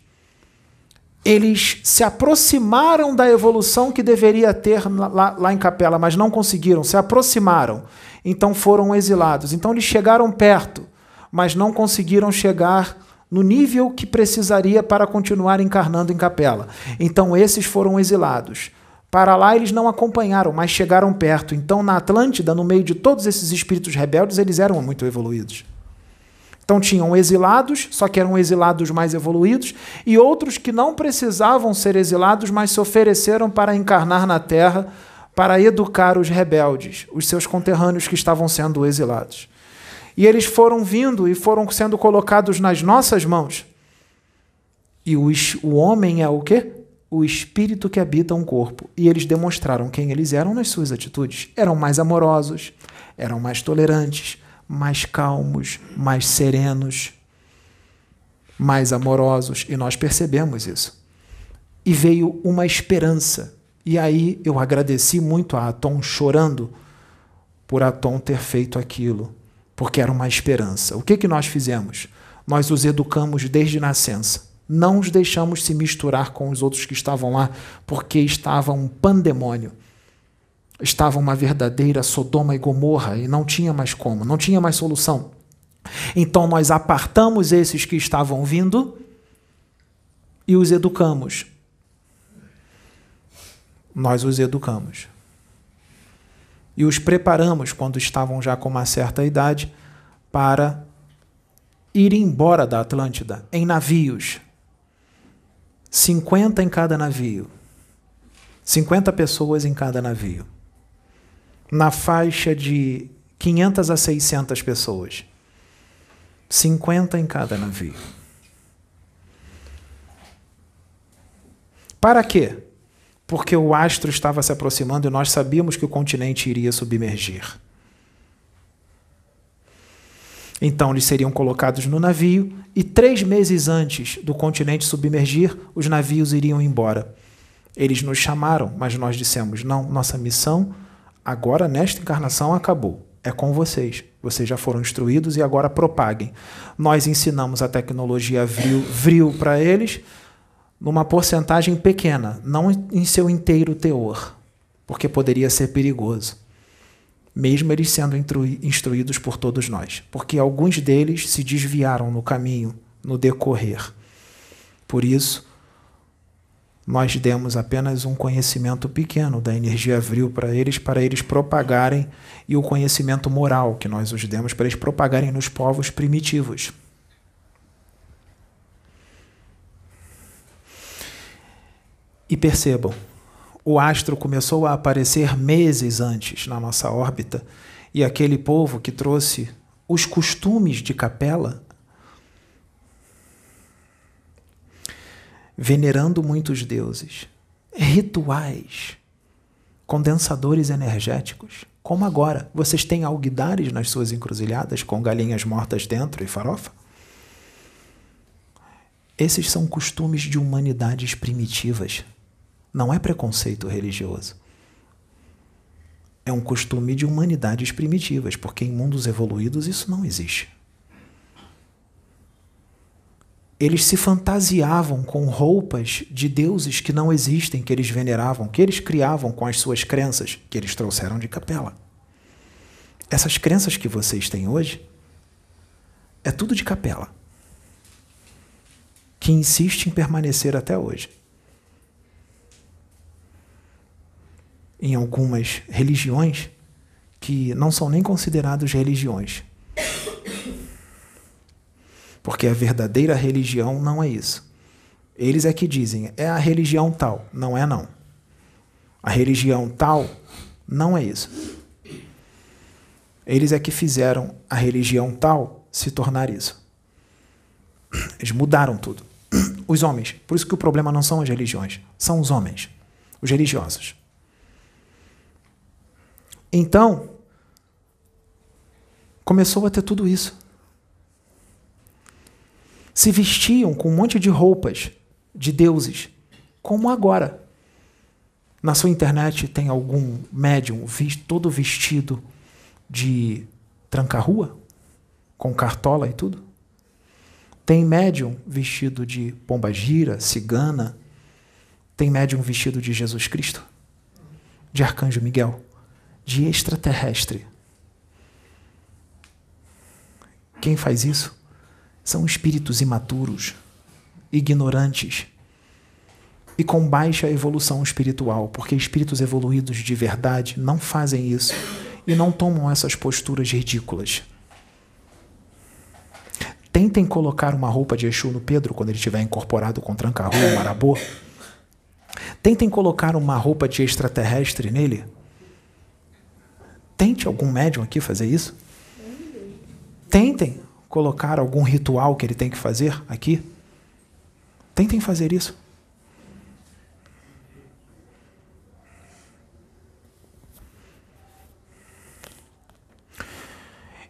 Eles se aproximaram da evolução que deveria ter lá, lá em Capela, mas não conseguiram, se aproximaram. Então foram exilados. Então eles chegaram perto, mas não conseguiram chegar no nível que precisaria para continuar encarnando em capela. Então esses foram exilados. Para lá eles não acompanharam, mas chegaram perto. Então na Atlântida, no meio de todos esses espíritos rebeldes, eles eram muito evoluídos. Então tinham exilados, só que eram exilados mais evoluídos, e outros que não precisavam ser exilados, mas se ofereceram para encarnar na Terra para educar os rebeldes, os seus conterrâneos que estavam sendo exilados. E eles foram vindo e foram sendo colocados nas nossas mãos. E o, o homem é o quê? O espírito que habita um corpo. E eles demonstraram quem eles eram nas suas atitudes. Eram mais amorosos, eram mais tolerantes, mais calmos, mais serenos, mais amorosos. E nós percebemos isso. E veio uma esperança. E aí eu agradeci muito a Atom chorando por Atom ter feito aquilo porque era uma esperança. O que, que nós fizemos? Nós os educamos desde nascença. Não os deixamos se misturar com os outros que estavam lá, porque estava um pandemônio. Estava uma verdadeira Sodoma e Gomorra e não tinha mais como, não tinha mais solução. Então nós apartamos esses que estavam vindo e os educamos. Nós os educamos e os preparamos, quando estavam já com uma certa idade, para ir embora da Atlântida em navios. 50 em cada navio. 50 pessoas em cada navio. Na faixa de 500 a 600 pessoas. 50 em cada navio. Para quê? Porque o astro estava se aproximando e nós sabíamos que o continente iria submergir. Então eles seriam colocados no navio e três meses antes do continente submergir, os navios iriam embora. Eles nos chamaram, mas nós dissemos: não, nossa missão agora nesta encarnação acabou. É com vocês. Vocês já foram instruídos e agora propaguem. Nós ensinamos a tecnologia vril, vril para eles numa porcentagem pequena, não em seu inteiro teor, porque poderia ser perigoso, mesmo eles sendo instruídos por todos nós, porque alguns deles se desviaram no caminho, no decorrer. Por isso, nós demos apenas um conhecimento pequeno da energia vril para eles, para eles propagarem, e o conhecimento moral que nós os demos para eles propagarem nos povos primitivos. E percebam, o astro começou a aparecer meses antes na nossa órbita, e aquele povo que trouxe os costumes de capela, venerando muitos deuses, rituais, condensadores energéticos, como agora. Vocês têm alguidares nas suas encruzilhadas com galinhas mortas dentro e farofa? Esses são costumes de humanidades primitivas. Não é preconceito religioso. É um costume de humanidades primitivas, porque em mundos evoluídos isso não existe. Eles se fantasiavam com roupas de deuses que não existem, que eles veneravam, que eles criavam com as suas crenças, que eles trouxeram de capela. Essas crenças que vocês têm hoje é tudo de capela, que insiste em permanecer até hoje. Em algumas religiões que não são nem consideradas religiões, porque a verdadeira religião não é isso. Eles é que dizem, é a religião tal. Não é, não. A religião tal não é isso. Eles é que fizeram a religião tal se tornar isso. Eles mudaram tudo. Os homens. Por isso que o problema não são as religiões, são os homens, os religiosos. Então, começou a ter tudo isso se vestiam com um monte de roupas de deuses, como agora. Na sua internet tem algum médium todo vestido de tranca-rua, com cartola e tudo? Tem médium vestido de pomba-gira, cigana? Tem médium vestido de Jesus Cristo? De Arcanjo Miguel? De extraterrestre? Quem faz isso? São espíritos imaturos, ignorantes e com baixa evolução espiritual, porque espíritos evoluídos de verdade não fazem isso e não tomam essas posturas ridículas. Tentem colocar uma roupa de Exu no Pedro quando ele estiver incorporado com tranca-rua, marabô. Tentem colocar uma roupa de extraterrestre nele. Tente algum médium aqui fazer isso. Tentem colocar algum ritual que ele tem que fazer aqui? Tentem fazer isso.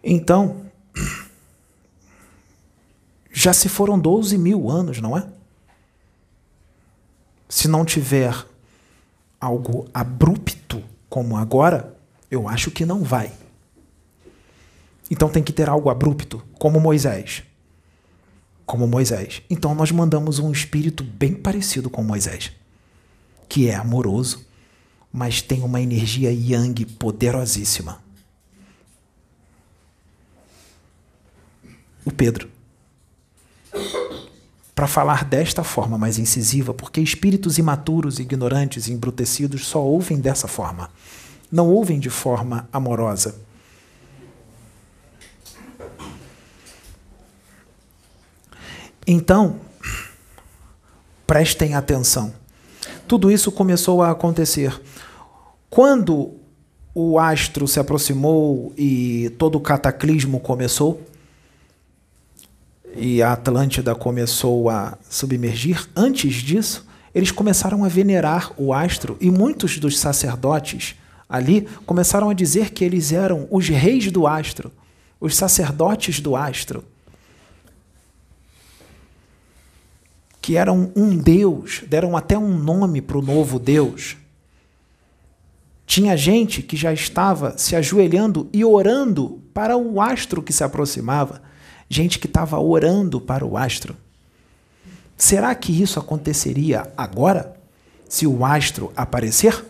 Então, já se foram 12 mil anos, não é? Se não tiver algo abrupto como agora, eu acho que não vai. Então tem que ter algo abrupto, como Moisés. Como Moisés. Então nós mandamos um espírito bem parecido com Moisés, que é amoroso, mas tem uma energia yang poderosíssima. O Pedro. Para falar desta forma mais incisiva, porque espíritos imaturos, ignorantes e embrutecidos só ouvem dessa forma. Não ouvem de forma amorosa Então, prestem atenção. Tudo isso começou a acontecer quando o astro se aproximou e todo o cataclismo começou e a Atlântida começou a submergir. Antes disso, eles começaram a venerar o astro e muitos dos sacerdotes ali começaram a dizer que eles eram os reis do astro, os sacerdotes do astro. que eram um Deus, deram até um nome para o novo Deus. Tinha gente que já estava se ajoelhando e orando para o astro que se aproximava, gente que estava orando para o astro. Será que isso aconteceria agora, se o astro aparecer?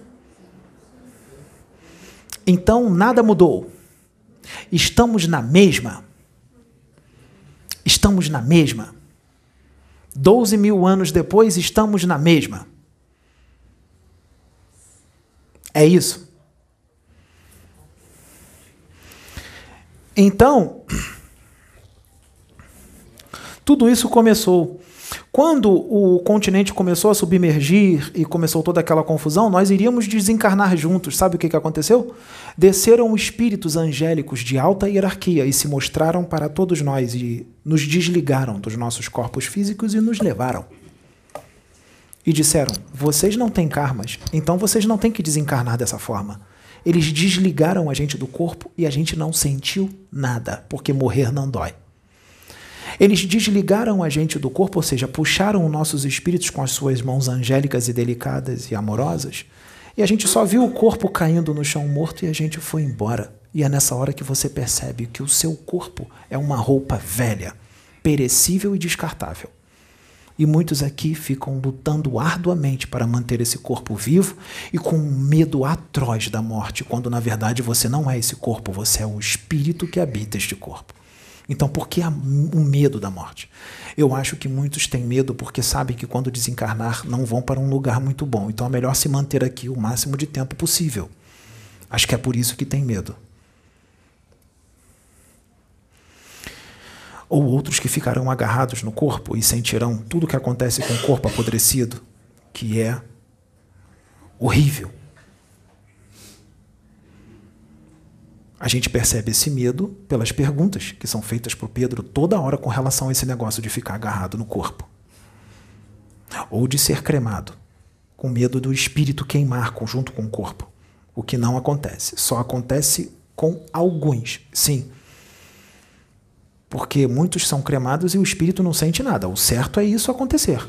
Então nada mudou. Estamos na mesma. Estamos na mesma. Doze mil anos depois, estamos na mesma. É isso. Então, tudo isso começou Quando o continente começou a submergir e começou toda aquela confusão, nós iríamos desencarnar juntos. Sabe o que, que aconteceu? Desceram espíritos angélicos de alta hierarquia e se mostraram para todos nós e nos desligaram dos nossos corpos físicos e nos levaram. E disseram: Vocês não têm karmas, então vocês não têm que desencarnar dessa forma. Eles desligaram a gente do corpo e a gente não sentiu nada, porque morrer não dói. Eles desligaram a gente do corpo, ou seja, puxaram nossos espíritos com as suas mãos angélicas e delicadas e amorosas, e a gente só viu o corpo caindo no chão morto e a gente foi embora. E é nessa hora que você percebe que o seu corpo é uma roupa velha, perecível e descartável. E muitos aqui ficam lutando arduamente para manter esse corpo vivo e com um medo atroz da morte, quando na verdade você não é esse corpo, você é o espírito que habita este corpo. Então, por que o medo da morte? Eu acho que muitos têm medo porque sabem que quando desencarnar não vão para um lugar muito bom. Então é melhor se manter aqui o máximo de tempo possível. Acho que é por isso que tem medo. Ou outros que ficarão agarrados no corpo e sentirão tudo o que acontece com o corpo apodrecido, que é horrível. A gente percebe esse medo pelas perguntas que são feitas por Pedro toda hora com relação a esse negócio de ficar agarrado no corpo. Ou de ser cremado, com medo do espírito queimar junto com o corpo. O que não acontece. Só acontece com alguns, sim porque muitos são cremados e o espírito não sente nada. O certo é isso acontecer.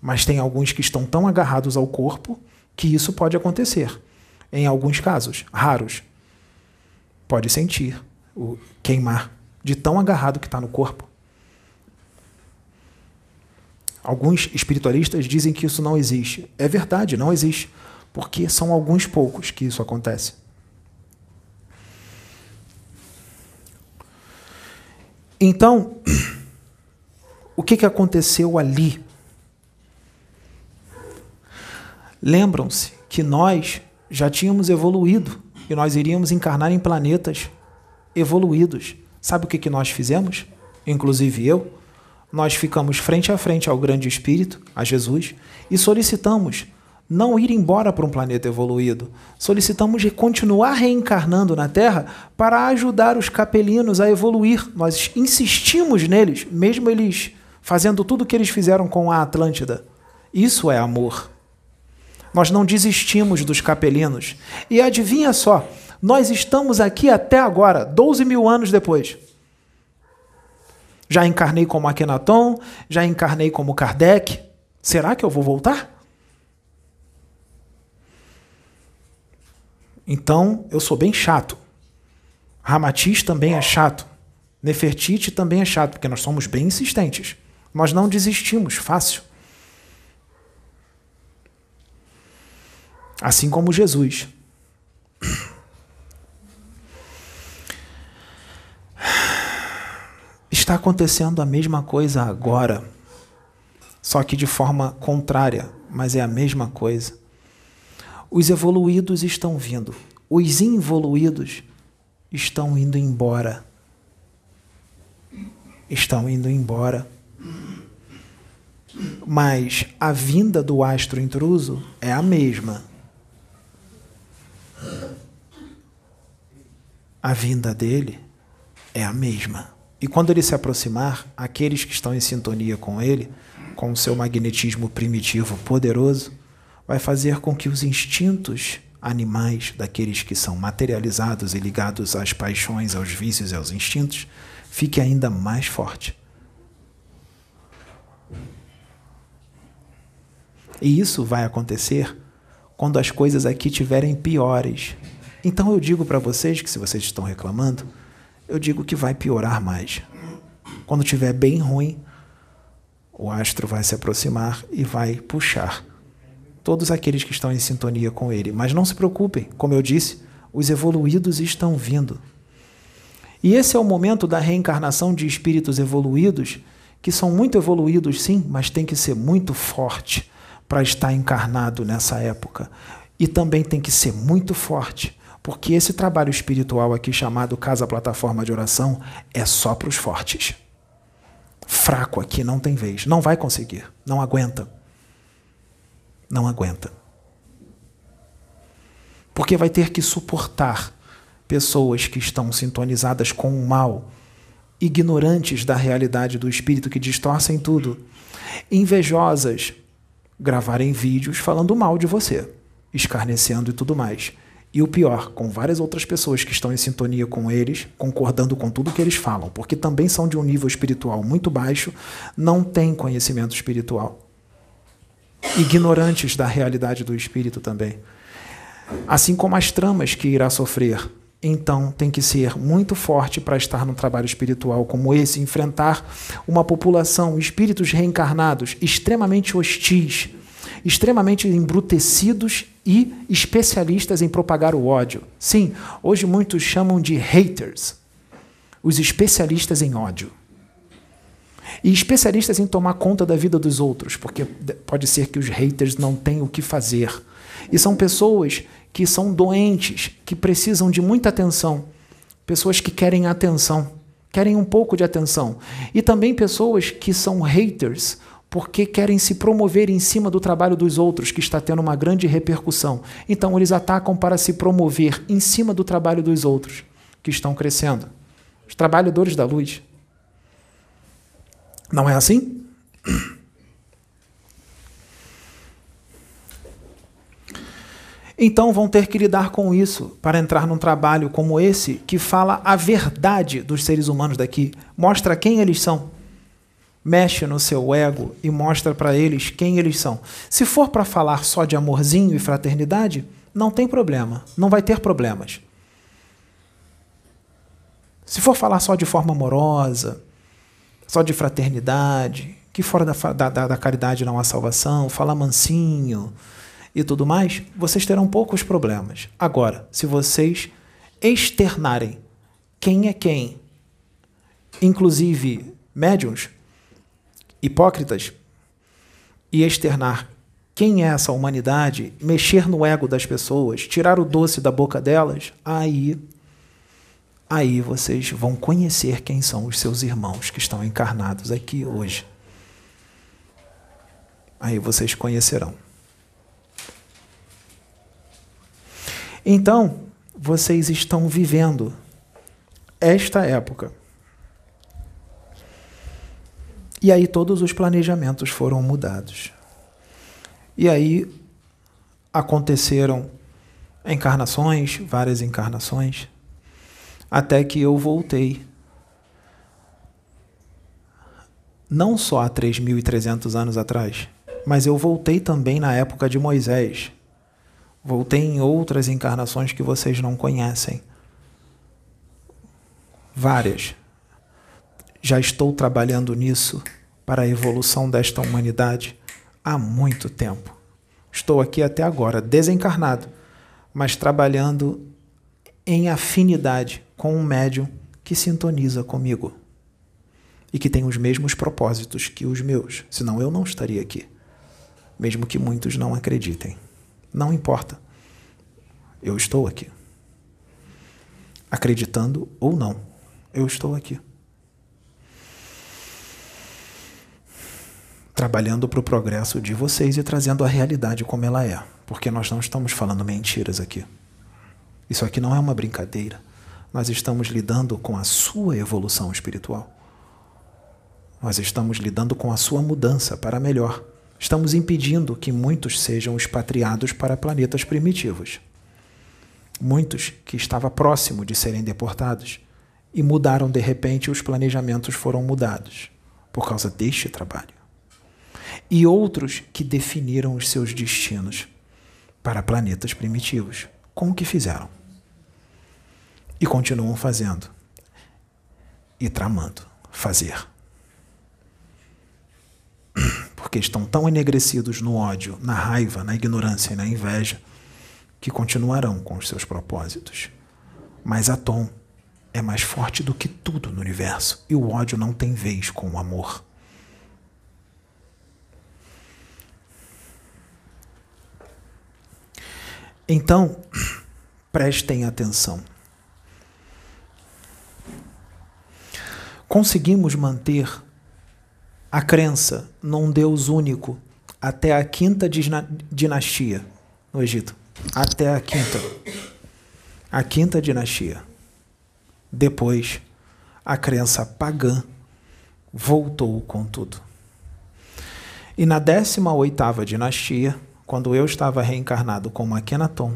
Mas tem alguns que estão tão agarrados ao corpo que isso pode acontecer. Em alguns casos, raros, pode sentir o queimar de tão agarrado que está no corpo. Alguns espiritualistas dizem que isso não existe. É verdade, não existe, porque são alguns poucos que isso acontece. Então, o que, que aconteceu ali? Lembram-se que nós já tínhamos evoluído e nós iríamos encarnar em planetas evoluídos. Sabe o que, que nós fizemos? Inclusive eu. Nós ficamos frente a frente ao Grande Espírito, a Jesus, e solicitamos não ir embora para um planeta evoluído. Solicitamos continuar reencarnando na Terra para ajudar os capelinos a evoluir. Nós insistimos neles, mesmo eles fazendo tudo o que eles fizeram com a Atlântida. Isso é amor. Nós não desistimos dos capelinos. E adivinha só, nós estamos aqui até agora, 12 mil anos depois. Já encarnei como Akhenaton, já encarnei como Kardec. Será que eu vou voltar? Então, eu sou bem chato. Ramatiz também é chato. Nefertiti também é chato, porque nós somos bem insistentes. Nós não desistimos fácil. Assim como Jesus. Está acontecendo a mesma coisa agora, só que de forma contrária, mas é a mesma coisa. Os evoluídos estão vindo, os involuídos estão indo embora. Estão indo embora. Mas a vinda do astro intruso é a mesma. A vinda dele é a mesma. E quando ele se aproximar, aqueles que estão em sintonia com ele, com o seu magnetismo primitivo poderoso, vai fazer com que os instintos animais daqueles que são materializados e ligados às paixões, aos vícios e aos instintos, fique ainda mais forte. E isso vai acontecer quando as coisas aqui tiverem piores. Então eu digo para vocês que se vocês estão reclamando, eu digo que vai piorar mais. Quando tiver bem ruim, o astro vai se aproximar e vai puxar todos aqueles que estão em sintonia com Ele. Mas não se preocupem, como eu disse, os evoluídos estão vindo. E esse é o momento da reencarnação de espíritos evoluídos, que são muito evoluídos, sim, mas tem que ser muito forte para estar encarnado nessa época. E também tem que ser muito forte, porque esse trabalho espiritual aqui chamado Casa Plataforma de Oração é só para os fortes. fraco aqui não tem vez. Não vai conseguir. Não aguenta. Não aguenta. Porque vai ter que suportar pessoas que estão sintonizadas com o mal, ignorantes da realidade do espírito que distorcem tudo, invejosas, gravarem vídeos falando mal de você, escarnecendo e tudo mais. E o pior, com várias outras pessoas que estão em sintonia com eles, concordando com tudo que eles falam, porque também são de um nível espiritual muito baixo, não têm conhecimento espiritual. Ignorantes da realidade do espírito também. Assim como as tramas que irá sofrer. Então, tem que ser muito forte para estar num trabalho espiritual como esse, enfrentar uma população, espíritos reencarnados extremamente hostis, extremamente embrutecidos e especialistas em propagar o ódio. Sim, hoje muitos chamam de haters, os especialistas em ódio. E especialistas em tomar conta da vida dos outros, porque pode ser que os haters não tenham o que fazer. E são pessoas que são doentes, que precisam de muita atenção, pessoas que querem atenção, querem um pouco de atenção. E também pessoas que são haters porque querem se promover em cima do trabalho dos outros, que está tendo uma grande repercussão. Então, eles atacam para se promover em cima do trabalho dos outros, que estão crescendo. Os trabalhadores da luz. Não é assim? Então vão ter que lidar com isso para entrar num trabalho como esse que fala a verdade dos seres humanos daqui, mostra quem eles são mexe no seu ego e mostra para eles quem eles são. Se for para falar só de amorzinho e fraternidade, não tem problema, não vai ter problemas. Se for falar só de forma amorosa, só de fraternidade, que fora da, da, da caridade não há salvação, falar mansinho e tudo mais, vocês terão poucos problemas. Agora, se vocês externarem quem é quem, inclusive médiums, hipócritas e externar quem é essa humanidade, mexer no ego das pessoas, tirar o doce da boca delas, aí aí vocês vão conhecer quem são os seus irmãos que estão encarnados aqui hoje. Aí vocês conhecerão. Então, vocês estão vivendo esta época e aí todos os planejamentos foram mudados. E aí aconteceram encarnações, várias encarnações, até que eu voltei. Não só há 3.300 anos atrás, mas eu voltei também na época de Moisés. Voltei em outras encarnações que vocês não conhecem. Várias já estou trabalhando nisso para a evolução desta humanidade há muito tempo. Estou aqui até agora, desencarnado, mas trabalhando em afinidade com um médium que sintoniza comigo e que tem os mesmos propósitos que os meus, senão eu não estaria aqui, mesmo que muitos não acreditem. Não importa, eu estou aqui. Acreditando ou não, eu estou aqui. trabalhando para o progresso de vocês e trazendo a realidade como ela é, porque nós não estamos falando mentiras aqui. Isso aqui não é uma brincadeira. Nós estamos lidando com a sua evolução espiritual. Nós estamos lidando com a sua mudança para melhor. Estamos impedindo que muitos sejam expatriados para planetas primitivos. Muitos que estavam próximo de serem deportados e mudaram de repente, os planejamentos foram mudados por causa deste trabalho e outros que definiram os seus destinos para planetas primitivos. Como que fizeram? E continuam fazendo e tramando fazer. Porque estão tão enegrecidos no ódio, na raiva, na ignorância e na inveja que continuarão com os seus propósitos. Mas Atom é mais forte do que tudo no universo e o ódio não tem vez com o amor. Então, prestem atenção. Conseguimos manter a crença num Deus único até a quinta dinastia no Egito. Até a quinta. A quinta dinastia. Depois, a crença pagã voltou com tudo. E na 18ª dinastia, quando eu estava reencarnado como Akhenaton,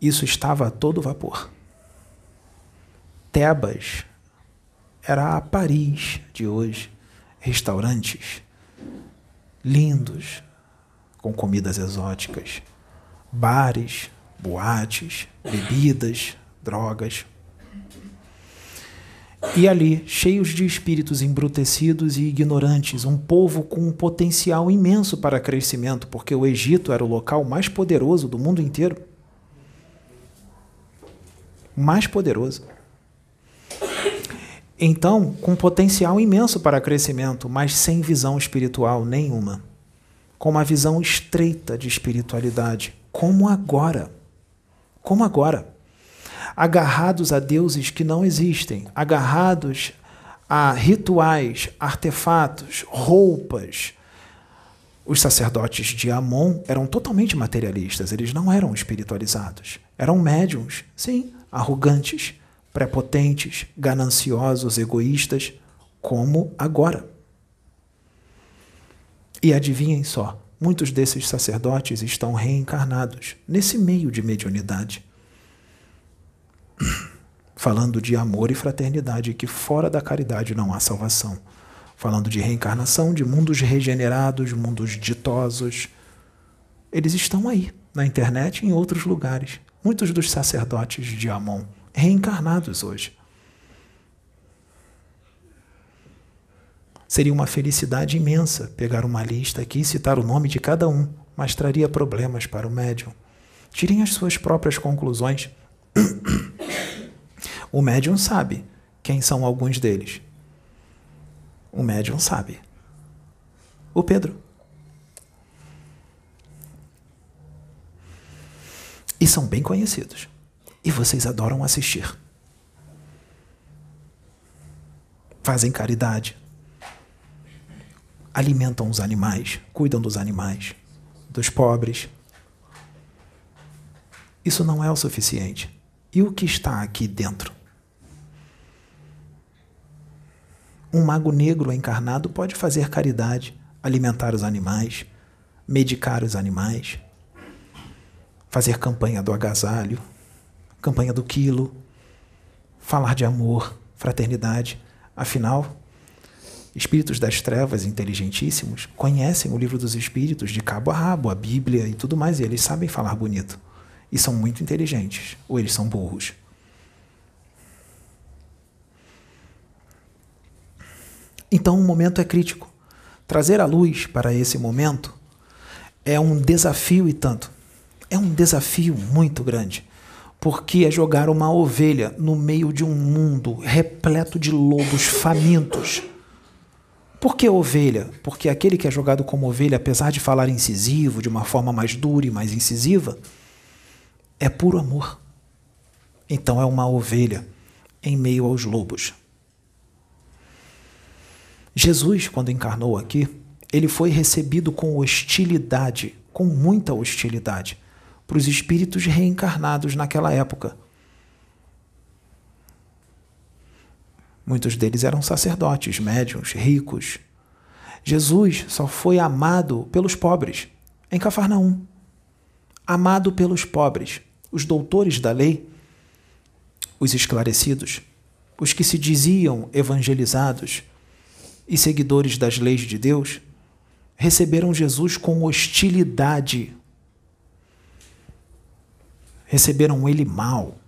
isso estava a todo vapor. Tebas era a Paris de hoje. Restaurantes lindos, com comidas exóticas, bares, boates, bebidas, drogas. E ali, cheios de espíritos embrutecidos e ignorantes, um povo com um potencial imenso para crescimento, porque o Egito era o local mais poderoso do mundo inteiro. Mais poderoso. Então, com potencial imenso para crescimento, mas sem visão espiritual nenhuma. Com uma visão estreita de espiritualidade, como agora. Como agora. Agarrados a deuses que não existem, agarrados a rituais, artefatos, roupas. Os sacerdotes de Amon eram totalmente materialistas, eles não eram espiritualizados. Eram médiums, sim, arrogantes, prepotentes, gananciosos, egoístas, como agora. E adivinhem só, muitos desses sacerdotes estão reencarnados nesse meio de mediunidade. Falando de amor e fraternidade, que fora da caridade não há salvação. Falando de reencarnação, de mundos regenerados, mundos ditosos. Eles estão aí, na internet e em outros lugares. Muitos dos sacerdotes de Amon reencarnados hoje. Seria uma felicidade imensa pegar uma lista aqui e citar o nome de cada um, mas traria problemas para o médium. Tirem as suas próprias conclusões. o médium sabe quem são alguns deles. O médium sabe. O Pedro. E são bem conhecidos e vocês adoram assistir. Fazem caridade, alimentam os animais, cuidam dos animais, dos pobres. Isso não é o suficiente. E o que está aqui dentro? Um mago negro encarnado pode fazer caridade, alimentar os animais, medicar os animais, fazer campanha do agasalho, campanha do quilo, falar de amor, fraternidade. Afinal, espíritos das trevas inteligentíssimos conhecem o livro dos espíritos de cabo a rabo, a Bíblia e tudo mais, e eles sabem falar bonito. E são muito inteligentes, ou eles são burros. Então o momento é crítico. Trazer a luz para esse momento é um desafio e tanto. É um desafio muito grande porque é jogar uma ovelha no meio de um mundo repleto de lobos famintos. Por que ovelha? Porque aquele que é jogado como ovelha, apesar de falar incisivo, de uma forma mais dura e mais incisiva, é puro amor. Então é uma ovelha em meio aos lobos. Jesus, quando encarnou aqui, ele foi recebido com hostilidade, com muita hostilidade para os espíritos reencarnados naquela época. Muitos deles eram sacerdotes, médiuns, ricos. Jesus só foi amado pelos pobres, em Cafarnaum. Amado pelos pobres, os doutores da lei, os esclarecidos, os que se diziam evangelizados e seguidores das leis de Deus, receberam Jesus com hostilidade receberam ele mal.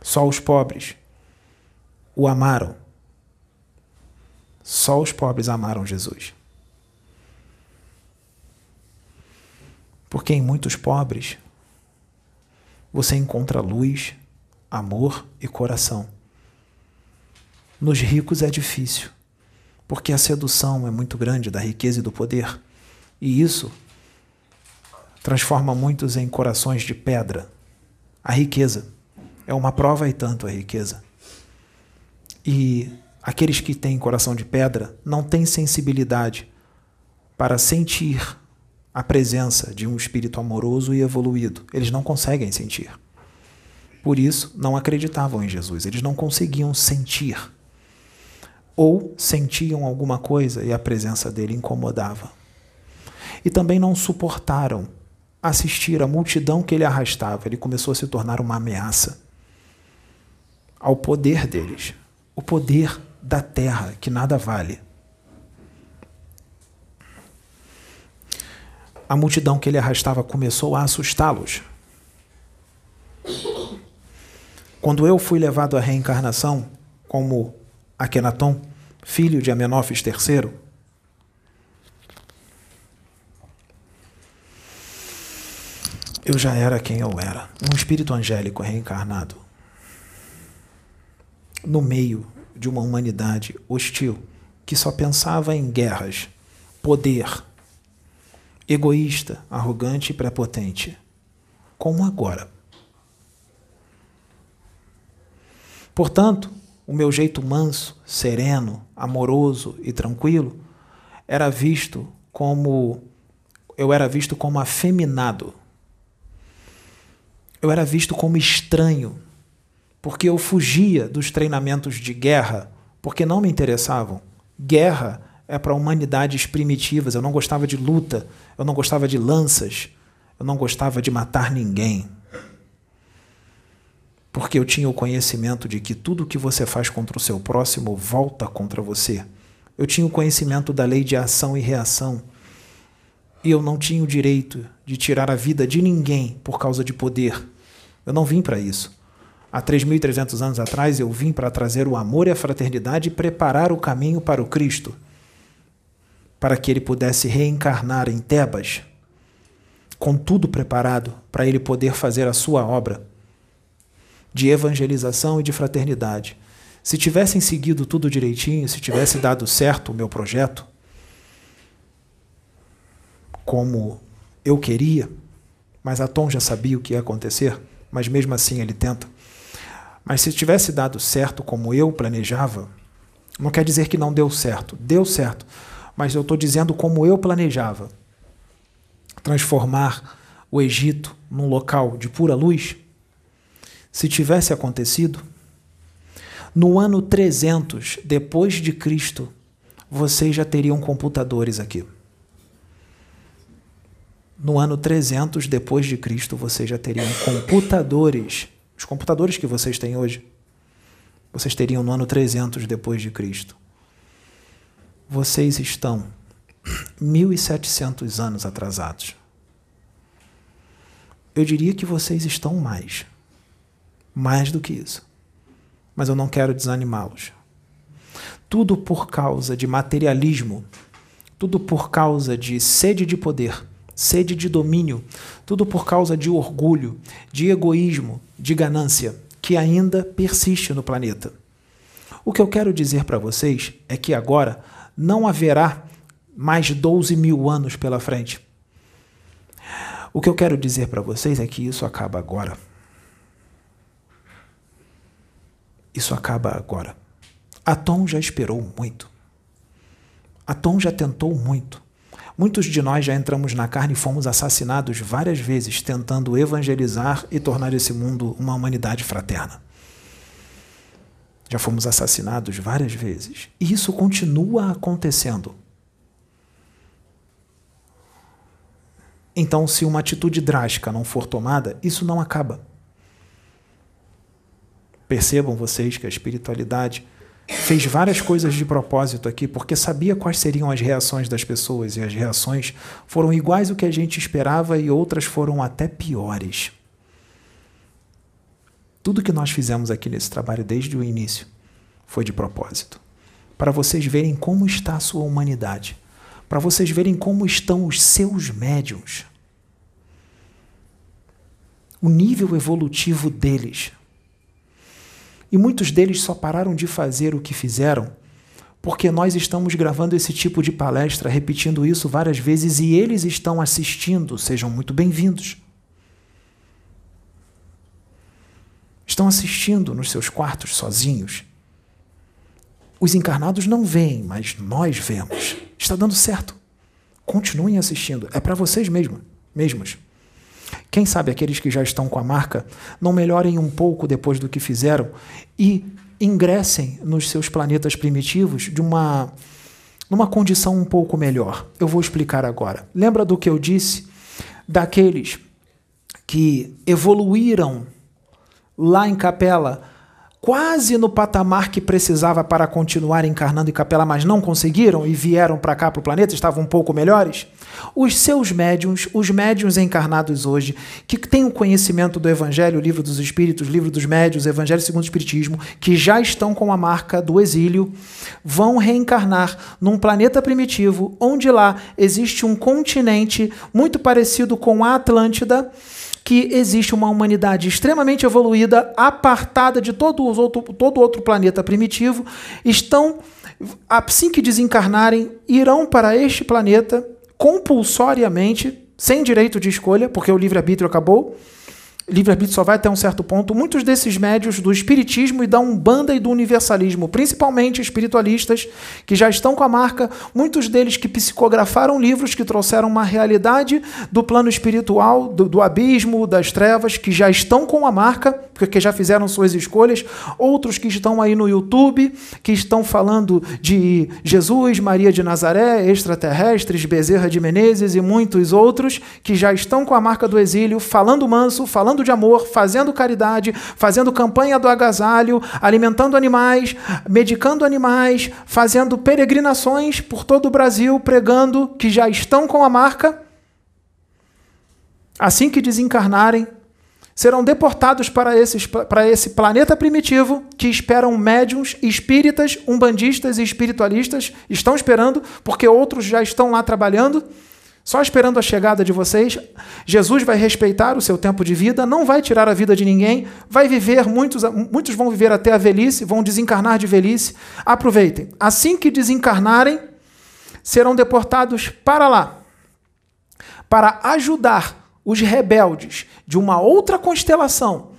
Só os pobres o amaram. Só os pobres amaram Jesus. Porque em muitos pobres você encontra luz, amor e coração. Nos ricos é difícil, porque a sedução é muito grande da riqueza e do poder. E isso transforma muitos em corações de pedra. A riqueza. É uma prova e tanto a riqueza. E aqueles que têm coração de pedra não têm sensibilidade para sentir a presença de um espírito amoroso e evoluído. Eles não conseguem sentir. Por isso, não acreditavam em Jesus. Eles não conseguiam sentir. Ou sentiam alguma coisa e a presença dele incomodava. E também não suportaram assistir a multidão que ele arrastava. Ele começou a se tornar uma ameaça ao poder deles o poder da terra, que nada vale. A multidão que ele arrastava começou a assustá-los. Quando eu fui levado à reencarnação como Akenaton, filho de Amenófis III, eu já era quem eu era, um espírito angélico reencarnado no meio de uma humanidade hostil que só pensava em guerras, poder, egoísta, arrogante e prepotente, como agora. Portanto, o meu jeito manso, sereno, amoroso e tranquilo era visto como eu era visto como afeminado. Eu era visto como estranho, porque eu fugia dos treinamentos de guerra, porque não me interessavam. Guerra é para humanidades primitivas. Eu não gostava de luta, eu não gostava de lanças, eu não gostava de matar ninguém porque eu tinha o conhecimento de que tudo que você faz contra o seu próximo volta contra você. Eu tinha o conhecimento da lei de ação e reação. E eu não tinha o direito de tirar a vida de ninguém por causa de poder. Eu não vim para isso. Há 3.300 anos atrás, eu vim para trazer o amor e a fraternidade e preparar o caminho para o Cristo, para que ele pudesse reencarnar em Tebas, com tudo preparado para ele poder fazer a sua obra de evangelização e de fraternidade. Se tivessem seguido tudo direitinho, se tivesse dado certo o meu projeto, como eu queria, mas a Tom já sabia o que ia acontecer, mas mesmo assim ele tenta. Mas se tivesse dado certo como eu planejava, não quer dizer que não deu certo. Deu certo. Mas eu estou dizendo como eu planejava. Transformar o Egito num local de pura luz, se tivesse acontecido, no ano 300 depois de Cristo, vocês já teriam computadores aqui. No ano 300 depois de Cristo, vocês já teriam computadores. Os computadores que vocês têm hoje, vocês teriam no ano 300 depois de Cristo. Vocês estão 1700 anos atrasados. Eu diria que vocês estão mais mais do que isso. Mas eu não quero desanimá-los. Tudo por causa de materialismo, tudo por causa de sede de poder, sede de domínio, tudo por causa de orgulho, de egoísmo, de ganância, que ainda persiste no planeta. O que eu quero dizer para vocês é que agora não haverá mais 12 mil anos pela frente. O que eu quero dizer para vocês é que isso acaba agora. Isso acaba agora. Atom já esperou muito. Atom já tentou muito. Muitos de nós já entramos na carne e fomos assassinados várias vezes tentando evangelizar e tornar esse mundo uma humanidade fraterna. Já fomos assassinados várias vezes. E isso continua acontecendo. Então, se uma atitude drástica não for tomada, isso não acaba. Percebam vocês que a espiritualidade fez várias coisas de propósito aqui, porque sabia quais seriam as reações das pessoas, e as reações foram iguais ao que a gente esperava e outras foram até piores. Tudo que nós fizemos aqui nesse trabalho desde o início foi de propósito. Para vocês verem como está a sua humanidade, para vocês verem como estão os seus médiums, o nível evolutivo deles e muitos deles só pararam de fazer o que fizeram porque nós estamos gravando esse tipo de palestra, repetindo isso várias vezes e eles estão assistindo. Sejam muito bem-vindos. estão assistindo nos seus quartos sozinhos. Os encarnados não veem, mas nós vemos. Está dando certo. Continuem assistindo. É para vocês mesmo, mesmos. Quem sabe aqueles que já estão com a marca não melhorem um pouco depois do que fizeram e ingressem nos seus planetas primitivos de uma numa condição um pouco melhor. Eu vou explicar agora. Lembra do que eu disse daqueles que evoluíram lá em Capela quase no patamar que precisava para continuar encarnando em capela, mas não conseguiram e vieram para cá para o planeta, estavam um pouco melhores? Os seus médiums, os médiums encarnados hoje, que têm o conhecimento do Evangelho, Livro dos Espíritos, Livro dos Médios, Evangelho segundo o Espiritismo, que já estão com a marca do exílio, vão reencarnar num planeta primitivo, onde lá existe um continente muito parecido com a Atlântida que existe uma humanidade extremamente evoluída, apartada de todo, outro, todo outro planeta primitivo, estão, assim que desencarnarem, irão para este planeta compulsoriamente, sem direito de escolha, porque o livre-arbítrio acabou livre-arbítrio só vai até um certo ponto. Muitos desses médios do espiritismo e da umbanda e do universalismo, principalmente espiritualistas, que já estão com a marca, muitos deles que psicografaram livros que trouxeram uma realidade do plano espiritual, do, do abismo, das trevas, que já estão com a marca, porque já fizeram suas escolhas. Outros que estão aí no YouTube, que estão falando de Jesus, Maria de Nazaré, extraterrestres, Bezerra de Menezes e muitos outros, que já estão com a marca do exílio, falando manso, falando de amor, fazendo caridade, fazendo campanha do agasalho, alimentando animais, medicando animais, fazendo peregrinações por todo o Brasil, pregando que já estão com a marca. Assim que desencarnarem, serão deportados para, esses, para esse planeta primitivo que esperam médiums, espíritas, umbandistas e espiritualistas, estão esperando, porque outros já estão lá trabalhando só esperando a chegada de vocês. Jesus vai respeitar o seu tempo de vida, não vai tirar a vida de ninguém, vai viver, muitos, muitos vão viver até a velhice, vão desencarnar de velhice. Aproveitem. Assim que desencarnarem, serão deportados para lá, para ajudar os rebeldes de uma outra constelação,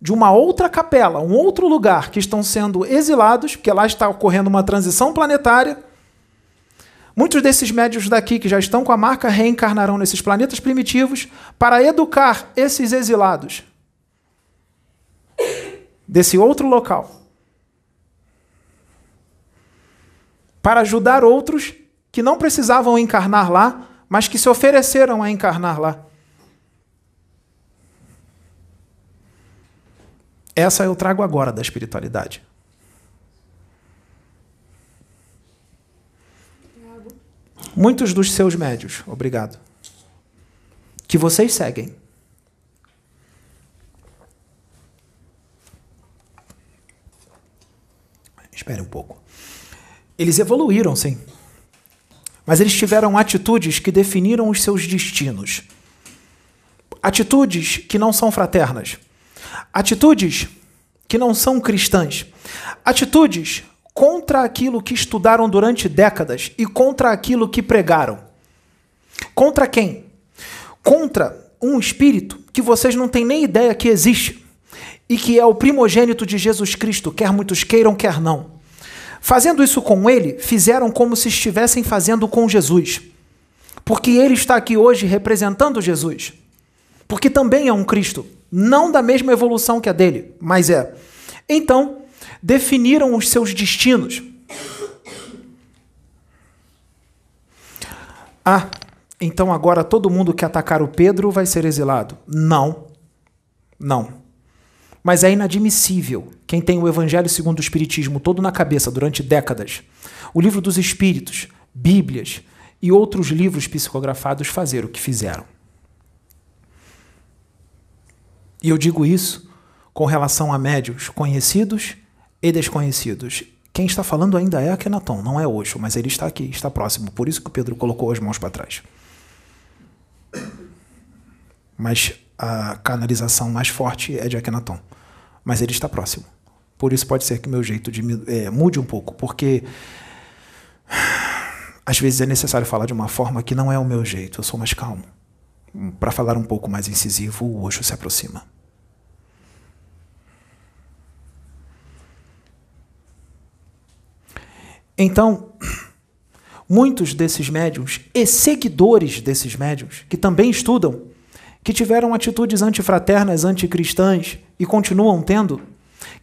de uma outra capela, um outro lugar que estão sendo exilados, porque lá está ocorrendo uma transição planetária Muitos desses médios daqui que já estão com a marca reencarnarão nesses planetas primitivos para educar esses exilados desse outro local. Para ajudar outros que não precisavam encarnar lá, mas que se ofereceram a encarnar lá. Essa eu trago agora da espiritualidade. Muitos dos seus médios, obrigado, que vocês seguem. Espere um pouco. Eles evoluíram, sim. Mas eles tiveram atitudes que definiram os seus destinos. Atitudes que não são fraternas. Atitudes que não são cristãs. Atitudes contra aquilo que estudaram durante décadas e contra aquilo que pregaram. Contra quem? Contra um espírito que vocês não têm nem ideia que existe e que é o primogênito de Jesus Cristo, quer muitos queiram, quer não. Fazendo isso com ele, fizeram como se estivessem fazendo com Jesus. Porque ele está aqui hoje representando Jesus. Porque também é um Cristo, não da mesma evolução que a dele, mas é. Então, definiram os seus destinos. Ah, então agora todo mundo que atacar o Pedro vai ser exilado. Não. Não. Mas é inadmissível quem tem o Evangelho segundo o Espiritismo todo na cabeça durante décadas, o livro dos Espíritos, Bíblias e outros livros psicografados fazer o que fizeram. E eu digo isso com relação a médios conhecidos e desconhecidos. Quem está falando ainda é Akenaton, não é Osho, mas ele está aqui, está próximo. Por isso que Pedro colocou as mãos para trás. Mas a canalização mais forte é de Akenaton. Mas ele está próximo. Por isso pode ser que meu jeito de é, mude um pouco, porque às vezes é necessário falar de uma forma que não é o meu jeito. Eu sou mais calmo. Para falar um pouco mais incisivo, o Osho se aproxima. Então, muitos desses médiums e seguidores desses médiums, que também estudam, que tiveram atitudes antifraternas, anticristãs e continuam tendo,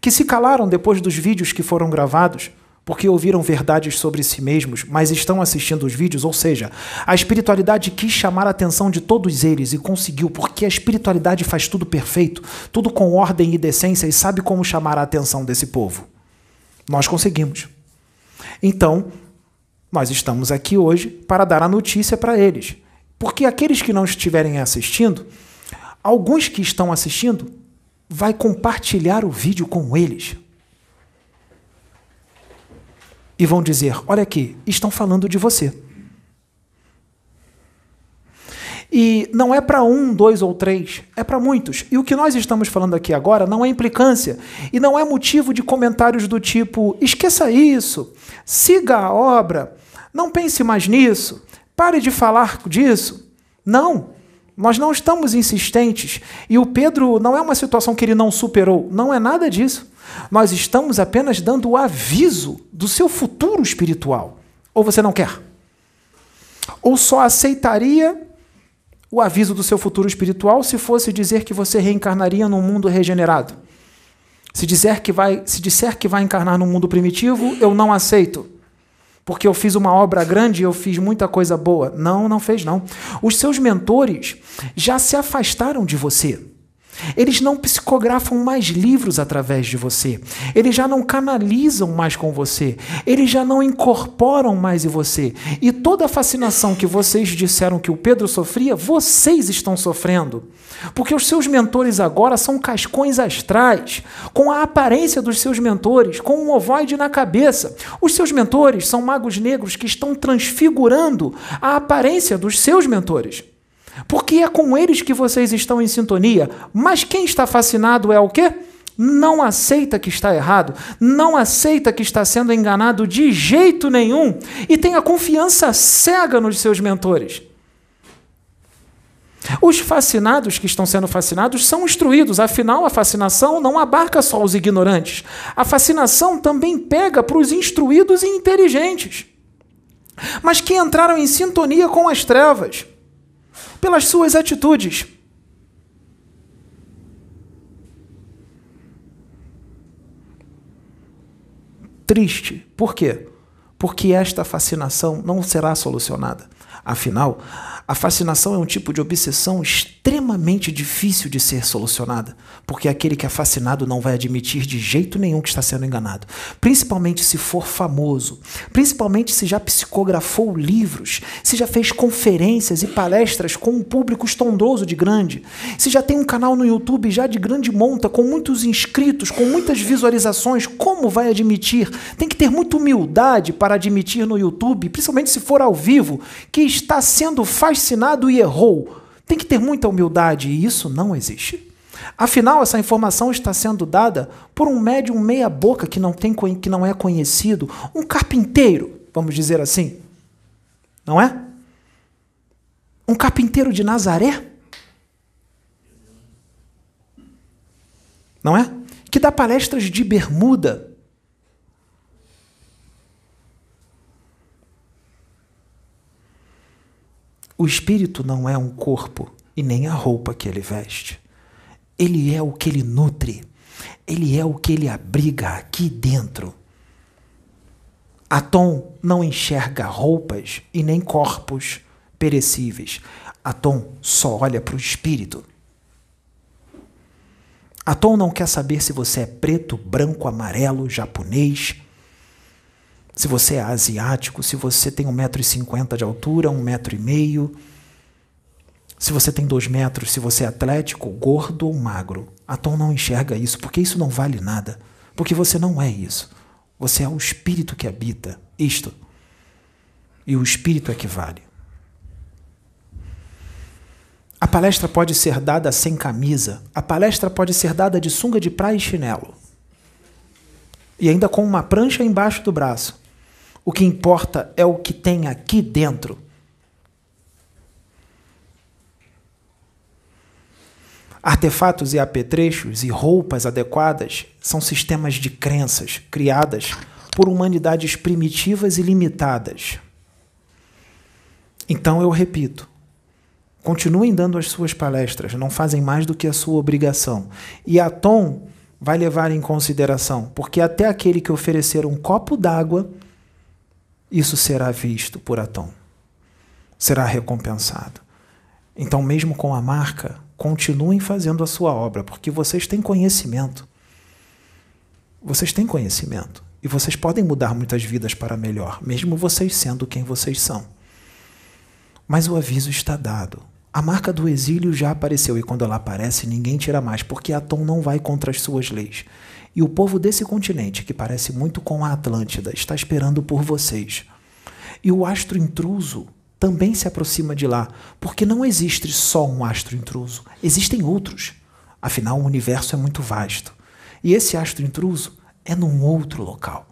que se calaram depois dos vídeos que foram gravados, porque ouviram verdades sobre si mesmos, mas estão assistindo os vídeos, ou seja, a espiritualidade quis chamar a atenção de todos eles e conseguiu, porque a espiritualidade faz tudo perfeito, tudo com ordem e decência e sabe como chamar a atenção desse povo. Nós conseguimos. Então, nós estamos aqui hoje para dar a notícia para eles. Porque aqueles que não estiverem assistindo, alguns que estão assistindo, vai compartilhar o vídeo com eles e vão dizer: Olha aqui, estão falando de você. E não é para um, dois ou três, é para muitos. E o que nós estamos falando aqui agora não é implicância e não é motivo de comentários do tipo: esqueça isso, siga a obra, não pense mais nisso, pare de falar disso. Não, nós não estamos insistentes. E o Pedro não é uma situação que ele não superou, não é nada disso. Nós estamos apenas dando o aviso do seu futuro espiritual. Ou você não quer? Ou só aceitaria o aviso do seu futuro espiritual se fosse dizer que você reencarnaria num mundo regenerado? Se dizer que vai, se disser que vai encarnar num mundo primitivo, eu não aceito. Porque eu fiz uma obra grande, eu fiz muita coisa boa. Não, não fez não. Os seus mentores já se afastaram de você. Eles não psicografam mais livros através de você. Eles já não canalizam mais com você. Eles já não incorporam mais em você. E toda a fascinação que vocês disseram que o Pedro sofria, vocês estão sofrendo. Porque os seus mentores agora são cascões astrais, com a aparência dos seus mentores, com um ovoide na cabeça. Os seus mentores são magos negros que estão transfigurando a aparência dos seus mentores. Porque é com eles que vocês estão em sintonia. Mas quem está fascinado é o quê? Não aceita que está errado, não aceita que está sendo enganado de jeito nenhum e tem a confiança cega nos seus mentores. Os fascinados que estão sendo fascinados são instruídos, afinal, a fascinação não abarca só os ignorantes. A fascinação também pega para os instruídos e inteligentes, mas que entraram em sintonia com as trevas pelas suas atitudes. Triste. Por quê? Porque esta fascinação não será solucionada. Afinal, a fascinação é um tipo de obsessão extremamente difícil de ser solucionada, porque aquele que é fascinado não vai admitir de jeito nenhum que está sendo enganado, principalmente se for famoso, principalmente se já psicografou livros, se já fez conferências e palestras com um público estrondoso de grande, se já tem um canal no YouTube já de grande monta, com muitos inscritos, com muitas visualizações, como vai admitir? Tem que ter muita humildade para admitir no YouTube, principalmente se for ao vivo, que está sendo fascinado fascinado e errou. Tem que ter muita humildade e isso não existe. Afinal, essa informação está sendo dada por um médium meia-boca que não, tem, que não é conhecido, um carpinteiro, vamos dizer assim. Não é? Um carpinteiro de Nazaré? Não é? Que dá palestras de bermuda O espírito não é um corpo e nem a roupa que ele veste. Ele é o que ele nutre. Ele é o que ele abriga aqui dentro. Atom não enxerga roupas e nem corpos perecíveis. Atom só olha para o espírito. Atom não quer saber se você é preto, branco, amarelo, japonês, se você é asiático, se você tem 1,50m de altura, 1,5m, se você tem 2 metros, se você é atlético, gordo ou magro. A Tom não enxerga isso, porque isso não vale nada. Porque você não é isso. Você é o espírito que habita isto. E o espírito é que vale. A palestra pode ser dada sem camisa. A palestra pode ser dada de sunga de praia e chinelo. E ainda com uma prancha embaixo do braço. O que importa é o que tem aqui dentro. Artefatos e apetrechos e roupas adequadas são sistemas de crenças criadas por humanidades primitivas e limitadas. Então eu repito, continuem dando as suas palestras, não fazem mais do que a sua obrigação. E a Tom vai levar em consideração, porque até aquele que oferecer um copo d'água, isso será visto por Atom, será recompensado. Então, mesmo com a marca, continuem fazendo a sua obra, porque vocês têm conhecimento. Vocês têm conhecimento. E vocês podem mudar muitas vidas para melhor, mesmo vocês sendo quem vocês são. Mas o aviso está dado. A marca do exílio já apareceu e quando ela aparece, ninguém tira mais, porque Atom não vai contra as suas leis. E o povo desse continente, que parece muito com a Atlântida, está esperando por vocês. E o astro intruso também se aproxima de lá, porque não existe só um astro intruso, existem outros. Afinal, o universo é muito vasto. E esse astro intruso é num outro local.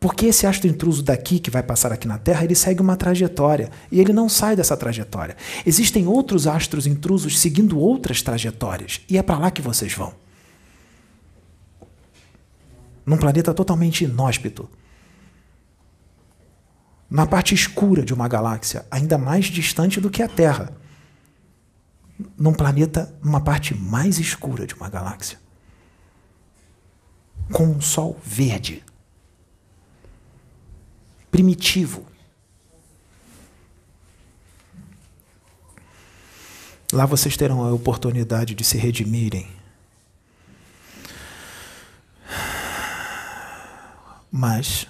Porque esse astro intruso daqui, que vai passar aqui na Terra, ele segue uma trajetória e ele não sai dessa trajetória. Existem outros astros intrusos seguindo outras trajetórias e é para lá que vocês vão. Num planeta totalmente inóspito. Na parte escura de uma galáxia, ainda mais distante do que a Terra. Num planeta, numa parte mais escura de uma galáxia. Com um sol verde primitivo. Lá vocês terão a oportunidade de se redimirem. Mas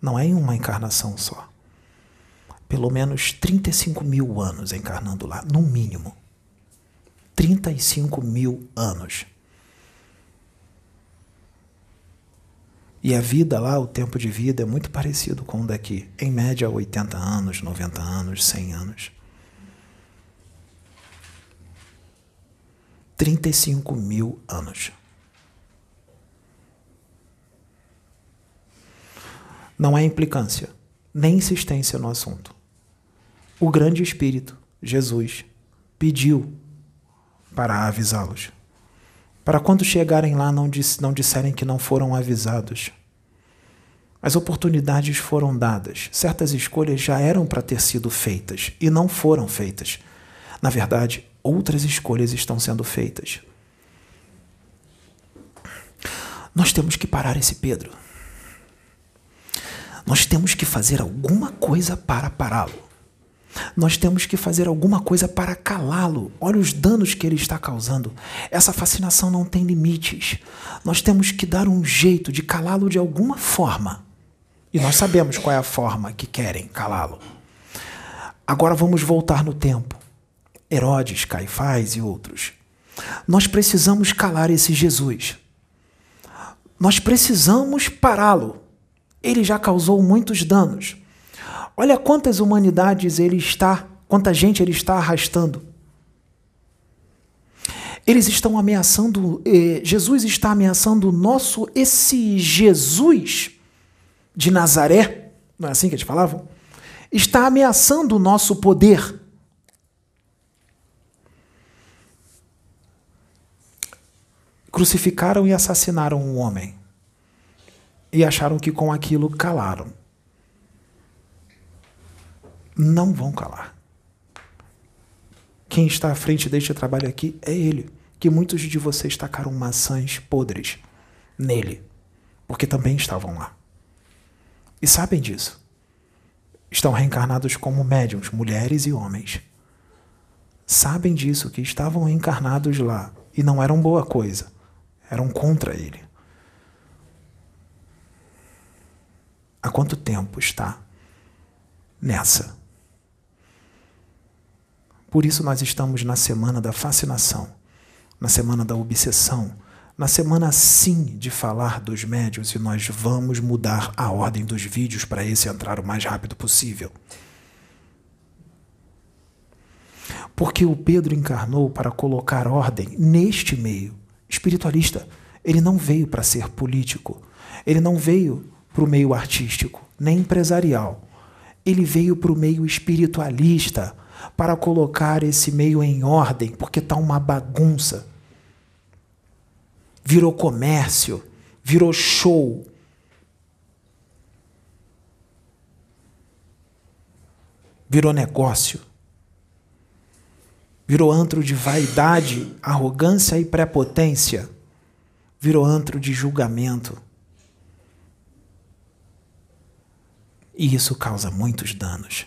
não é em uma encarnação só. Pelo menos 35 mil anos encarnando lá, no mínimo. 35 mil anos. E a vida lá, o tempo de vida é muito parecido com o daqui. Em média, 80 anos, 90 anos, 100 anos. 35 mil anos. Não é implicância, nem insistência no assunto. O grande Espírito, Jesus, pediu para avisá-los. Para quando chegarem lá não, dis não disserem que não foram avisados. As oportunidades foram dadas, certas escolhas já eram para ter sido feitas e não foram feitas. Na verdade, outras escolhas estão sendo feitas. Nós temos que parar esse Pedro. Nós temos que fazer alguma coisa para pará-lo. Nós temos que fazer alguma coisa para calá-lo. Olha os danos que ele está causando. Essa fascinação não tem limites. Nós temos que dar um jeito de calá-lo de alguma forma. E nós sabemos qual é a forma que querem calá-lo. Agora vamos voltar no tempo. Herodes, Caifás e outros. Nós precisamos calar esse Jesus. Nós precisamos pará-lo. Ele já causou muitos danos. Olha quantas humanidades ele está, quanta gente ele está arrastando. Eles estão ameaçando, eh, Jesus está ameaçando o nosso, esse Jesus de Nazaré, não é assim que eles falavam? Está ameaçando o nosso poder. Crucificaram e assassinaram um homem. E acharam que com aquilo calaram não vão calar. Quem está à frente deste trabalho aqui é ele, que muitos de vocês tacaram maçãs podres nele, porque também estavam lá. E sabem disso. Estão reencarnados como médiums, mulheres e homens. Sabem disso, que estavam encarnados lá e não eram boa coisa, eram contra ele. Há quanto tempo está nessa? Por isso nós estamos na semana da fascinação, na semana da obsessão, na semana sim de falar dos médios e nós vamos mudar a ordem dos vídeos para esse entrar o mais rápido possível. Porque o Pedro encarnou para colocar ordem neste meio espiritualista. Ele não veio para ser político, ele não veio para o meio artístico, nem empresarial. Ele veio para o meio espiritualista para colocar esse meio em ordem, porque está uma bagunça. Virou comércio, virou show. Virou negócio. Virou antro de vaidade, arrogância e prepotência. Virou antro de julgamento. E isso causa muitos danos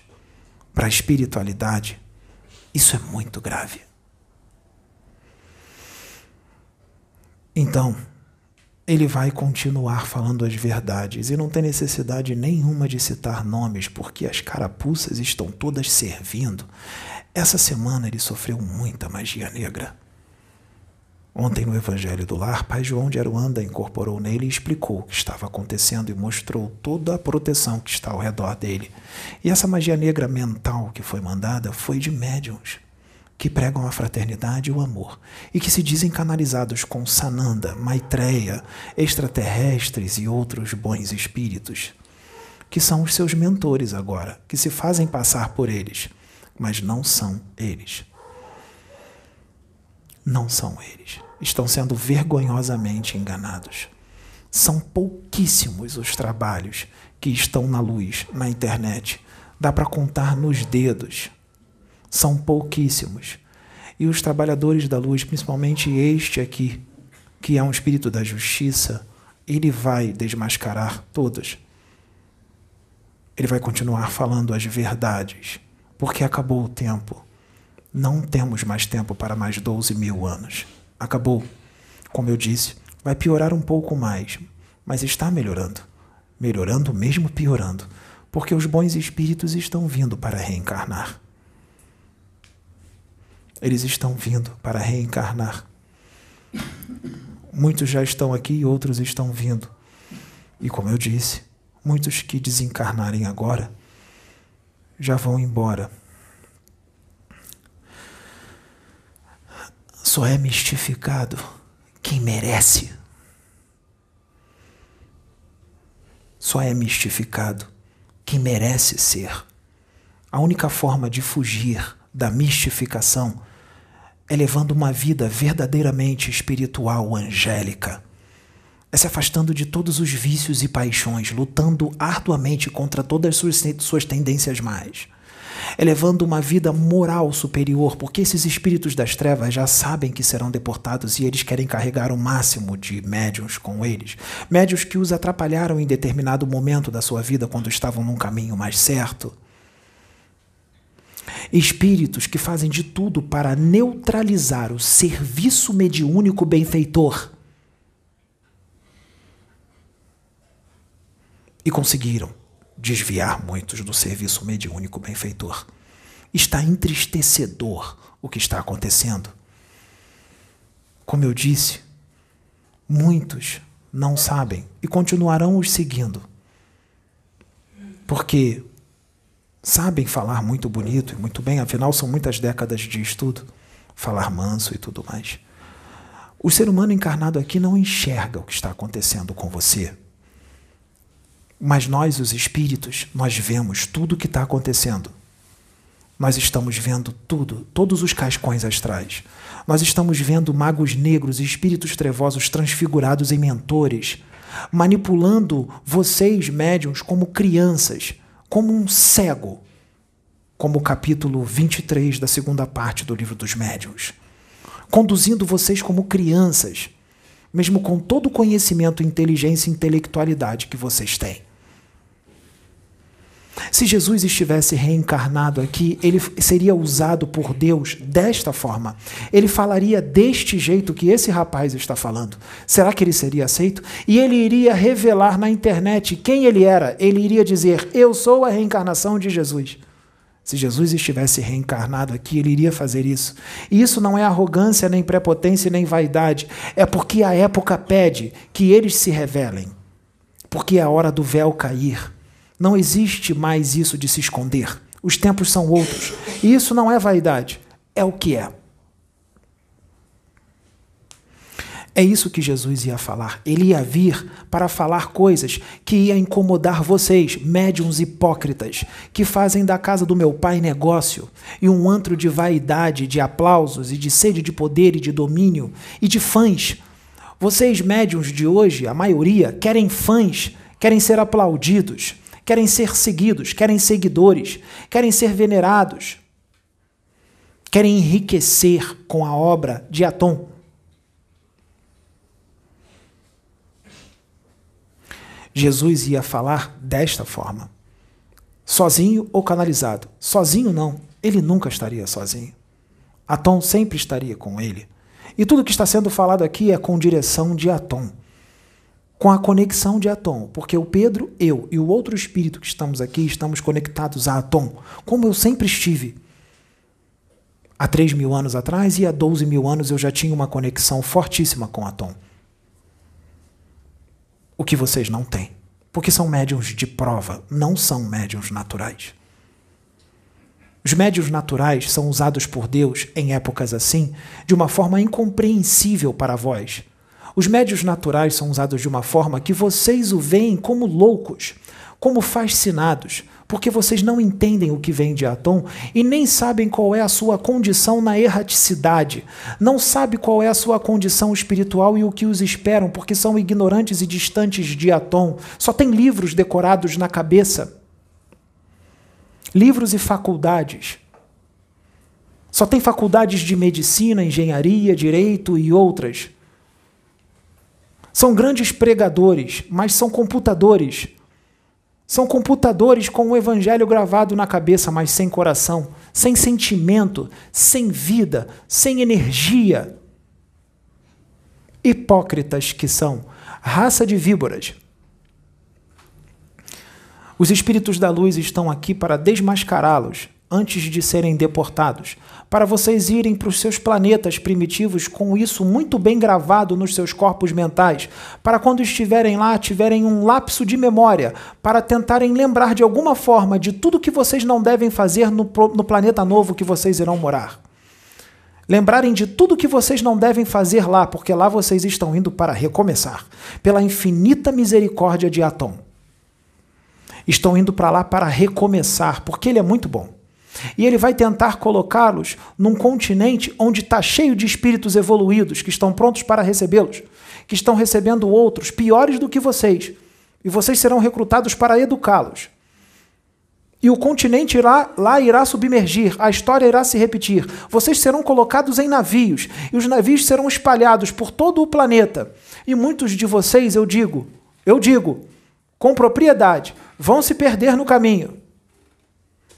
para a espiritualidade. Isso é muito grave. Então, ele vai continuar falando as verdades e não tem necessidade nenhuma de citar nomes, porque as carapuças estão todas servindo. Essa semana ele sofreu muita magia negra. Ontem, no Evangelho do Lar, Pai João de Aruanda incorporou nele e explicou o que estava acontecendo e mostrou toda a proteção que está ao redor dele. E essa magia negra mental que foi mandada foi de médiums que pregam a fraternidade e o amor e que se dizem canalizados com Sananda, Maitreya, extraterrestres e outros bons espíritos, que são os seus mentores agora, que se fazem passar por eles, mas não são eles. Não são eles estão sendo vergonhosamente enganados. São pouquíssimos os trabalhos que estão na luz, na internet. Dá para contar nos dedos. São pouquíssimos. E os trabalhadores da luz, principalmente este aqui, que é um espírito da justiça, ele vai desmascarar todos. Ele vai continuar falando as verdades, porque acabou o tempo. Não temos mais tempo para mais 12 mil anos acabou. Como eu disse, vai piorar um pouco mais, mas está melhorando. Melhorando mesmo piorando, porque os bons espíritos estão vindo para reencarnar. Eles estão vindo para reencarnar. Muitos já estão aqui e outros estão vindo. E como eu disse, muitos que desencarnarem agora já vão embora Só é mistificado quem merece. Só é mistificado quem merece ser. A única forma de fugir da mistificação é levando uma vida verdadeiramente espiritual, angélica. É se afastando de todos os vícios e paixões, lutando arduamente contra todas as suas, suas tendências mais elevando uma vida moral superior, porque esses espíritos das trevas já sabem que serão deportados e eles querem carregar o máximo de médiums com eles. Médios que os atrapalharam em determinado momento da sua vida quando estavam num caminho mais certo. Espíritos que fazem de tudo para neutralizar o serviço mediúnico benfeitor. E conseguiram desviar muitos do serviço mediúnico benfeitor. Está entristecedor o que está acontecendo. Como eu disse, muitos não sabem e continuarão os seguindo. Porque sabem falar muito bonito e muito bem, afinal são muitas décadas de estudo, falar manso e tudo mais. O ser humano encarnado aqui não enxerga o que está acontecendo com você, mas nós, os espíritos, nós vemos tudo o que está acontecendo. Nós estamos vendo tudo, todos os cascões astrais. Nós estamos vendo magos negros e espíritos trevosos transfigurados em mentores, manipulando vocês, médiums, como crianças, como um cego, como o capítulo 23 da segunda parte do livro dos médiuns. Conduzindo vocês como crianças, mesmo com todo o conhecimento, inteligência e intelectualidade que vocês têm. Se Jesus estivesse reencarnado aqui, ele seria usado por Deus desta forma. Ele falaria deste jeito que esse rapaz está falando. Será que ele seria aceito? E ele iria revelar na internet quem ele era. Ele iria dizer: Eu sou a reencarnação de Jesus. Se Jesus estivesse reencarnado aqui, ele iria fazer isso. E isso não é arrogância, nem prepotência, nem vaidade. É porque a época pede que eles se revelem. Porque é a hora do véu cair. Não existe mais isso de se esconder. Os tempos são outros. E isso não é vaidade, é o que é. É isso que Jesus ia falar. Ele ia vir para falar coisas que ia incomodar vocês, médiums hipócritas, que fazem da casa do meu pai negócio e um antro de vaidade, de aplausos e de sede de poder e de domínio e de fãs. Vocês, médiums de hoje, a maioria, querem fãs, querem ser aplaudidos querem ser seguidos, querem seguidores, querem ser venerados, querem enriquecer com a obra de Atom. Jesus ia falar desta forma: sozinho ou canalizado. Sozinho não, ele nunca estaria sozinho. Atom sempre estaria com ele. E tudo que está sendo falado aqui é com direção de Atom, com a conexão de Atom, porque o Pedro, eu e o outro espírito que estamos aqui estamos conectados a Atom, como eu sempre estive. Há 3 mil anos atrás e há 12 mil anos eu já tinha uma conexão fortíssima com Atom o que vocês não têm. Porque são médiums de prova, não são médiums naturais. Os médios naturais são usados por Deus em épocas assim de uma forma incompreensível para vós. Os médios naturais são usados de uma forma que vocês o veem como loucos, como fascinados, porque vocês não entendem o que vem de Atom e nem sabem qual é a sua condição na erraticidade, não sabe qual é a sua condição espiritual e o que os esperam, porque são ignorantes e distantes de Atom, só tem livros decorados na cabeça. Livros e faculdades. Só tem faculdades de medicina, engenharia, direito e outras. São grandes pregadores, mas são computadores são computadores com o evangelho gravado na cabeça, mas sem coração, sem sentimento, sem vida, sem energia. Hipócritas que são, raça de víboras. Os espíritos da luz estão aqui para desmascará-los antes de serem deportados, para vocês irem para os seus planetas primitivos com isso muito bem gravado nos seus corpos mentais, para quando estiverem lá tiverem um lapso de memória, para tentarem lembrar de alguma forma de tudo que vocês não devem fazer no, no planeta novo que vocês irão morar. Lembrarem de tudo que vocês não devem fazer lá, porque lá vocês estão indo para recomeçar, pela infinita misericórdia de Atom. Estão indo para lá para recomeçar, porque ele é muito bom. E ele vai tentar colocá-los num continente onde está cheio de espíritos evoluídos que estão prontos para recebê-los, que estão recebendo outros piores do que vocês. E vocês serão recrutados para educá-los. E o continente lá irá submergir, a história irá se repetir. Vocês serão colocados em navios, e os navios serão espalhados por todo o planeta. E muitos de vocês, eu digo, eu digo, com propriedade, vão se perder no caminho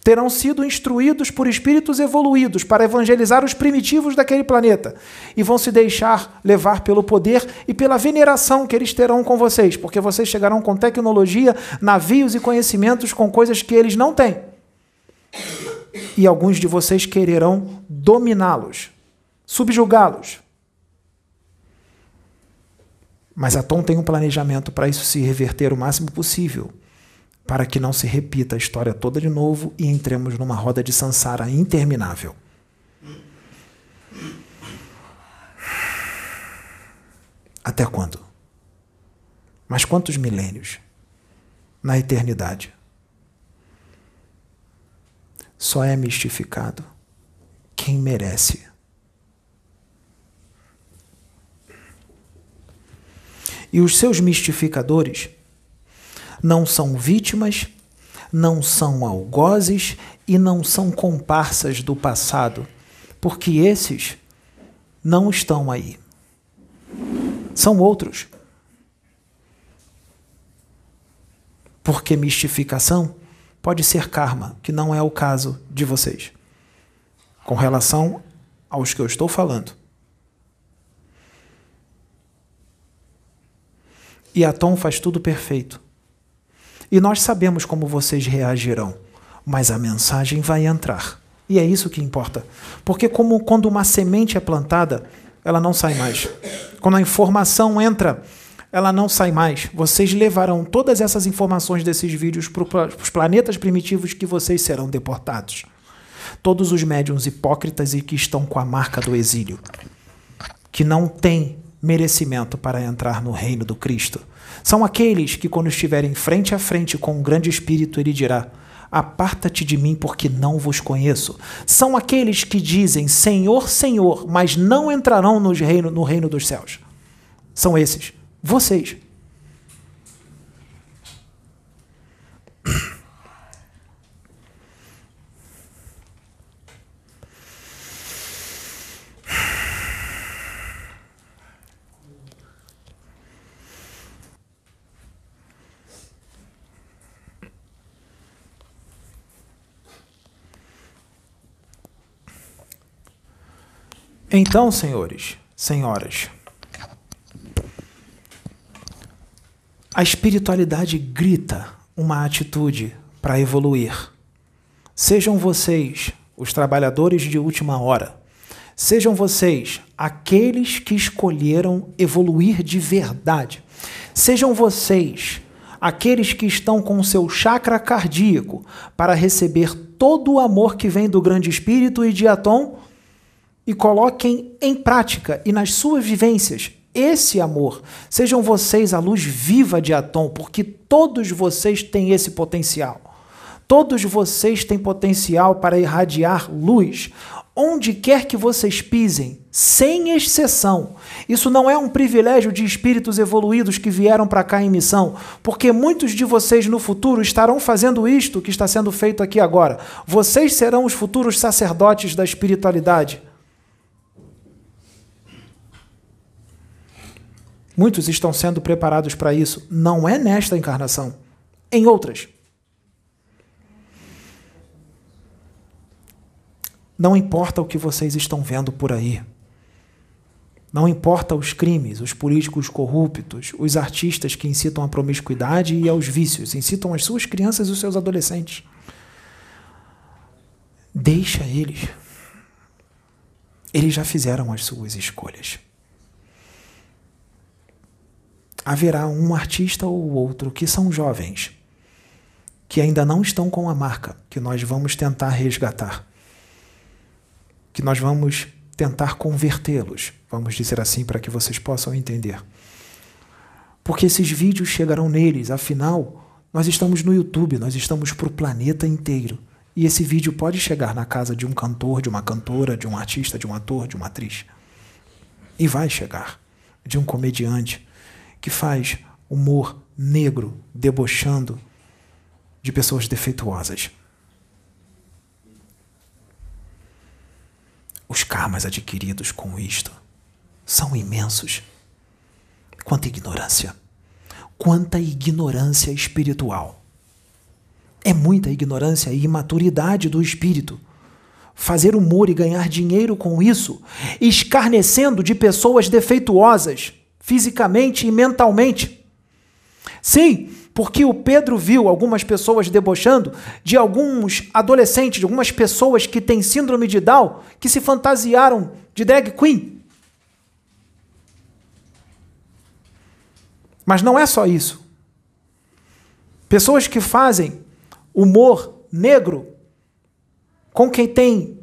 terão sido instruídos por espíritos evoluídos para evangelizar os primitivos daquele planeta e vão se deixar levar pelo poder e pela veneração que eles terão com vocês, porque vocês chegarão com tecnologia, navios e conhecimentos com coisas que eles não têm. E alguns de vocês quererão dominá-los, subjugá-los. Mas a Tom tem um planejamento para isso se reverter o máximo possível para que não se repita a história toda de novo e entremos numa roda de sansara interminável. Até quando? Mas quantos milênios? Na eternidade. Só é mistificado quem merece. E os seus mistificadores não são vítimas, não são algozes e não são comparsas do passado, porque esses não estão aí. São outros. Porque mistificação pode ser karma, que não é o caso de vocês. Com relação aos que eu estou falando. E Atom faz tudo perfeito. E nós sabemos como vocês reagirão, mas a mensagem vai entrar. E é isso que importa. Porque como quando uma semente é plantada, ela não sai mais. Quando a informação entra, ela não sai mais. Vocês levarão todas essas informações desses vídeos para os planetas primitivos que vocês serão deportados. Todos os médiums hipócritas e que estão com a marca do exílio, que não têm merecimento para entrar no reino do Cristo. São aqueles que, quando estiverem frente a frente com um grande espírito, ele dirá: Aparta-te de mim, porque não vos conheço. São aqueles que dizem Senhor, Senhor, mas não entrarão no reino, no reino dos céus. São esses. Vocês. Então, senhores, senhoras, a espiritualidade grita uma atitude para evoluir. Sejam vocês os trabalhadores de última hora, sejam vocês aqueles que escolheram evoluir de verdade, sejam vocês aqueles que estão com seu chakra cardíaco para receber todo o amor que vem do grande espírito e de Atom e coloquem em prática e nas suas vivências esse amor. Sejam vocês a luz viva de Atom, porque todos vocês têm esse potencial. Todos vocês têm potencial para irradiar luz onde quer que vocês pisem, sem exceção. Isso não é um privilégio de espíritos evoluídos que vieram para cá em missão, porque muitos de vocês no futuro estarão fazendo isto que está sendo feito aqui agora. Vocês serão os futuros sacerdotes da espiritualidade. Muitos estão sendo preparados para isso. Não é nesta encarnação, em outras. Não importa o que vocês estão vendo por aí. Não importa os crimes, os políticos corruptos, os artistas que incitam à promiscuidade e aos vícios, incitam as suas crianças e os seus adolescentes. Deixa eles. Eles já fizeram as suas escolhas. Haverá um artista ou outro que são jovens, que ainda não estão com a marca, que nós vamos tentar resgatar que nós vamos tentar convertê-los, vamos dizer assim, para que vocês possam entender. Porque esses vídeos chegarão neles, afinal, nós estamos no YouTube, nós estamos para o planeta inteiro. E esse vídeo pode chegar na casa de um cantor, de uma cantora, de um artista, de um ator, de uma atriz. E vai chegar. De um comediante que faz humor negro, debochando de pessoas defeituosas. Os karmas adquiridos com isto são imensos. Quanta ignorância! Quanta ignorância espiritual! É muita ignorância e imaturidade do espírito. Fazer humor e ganhar dinheiro com isso, escarnecendo de pessoas defeituosas, fisicamente e mentalmente. Sim, porque o Pedro viu algumas pessoas debochando de alguns adolescentes, de algumas pessoas que têm síndrome de Down, que se fantasiaram de drag queen. Mas não é só isso. Pessoas que fazem humor negro com quem tem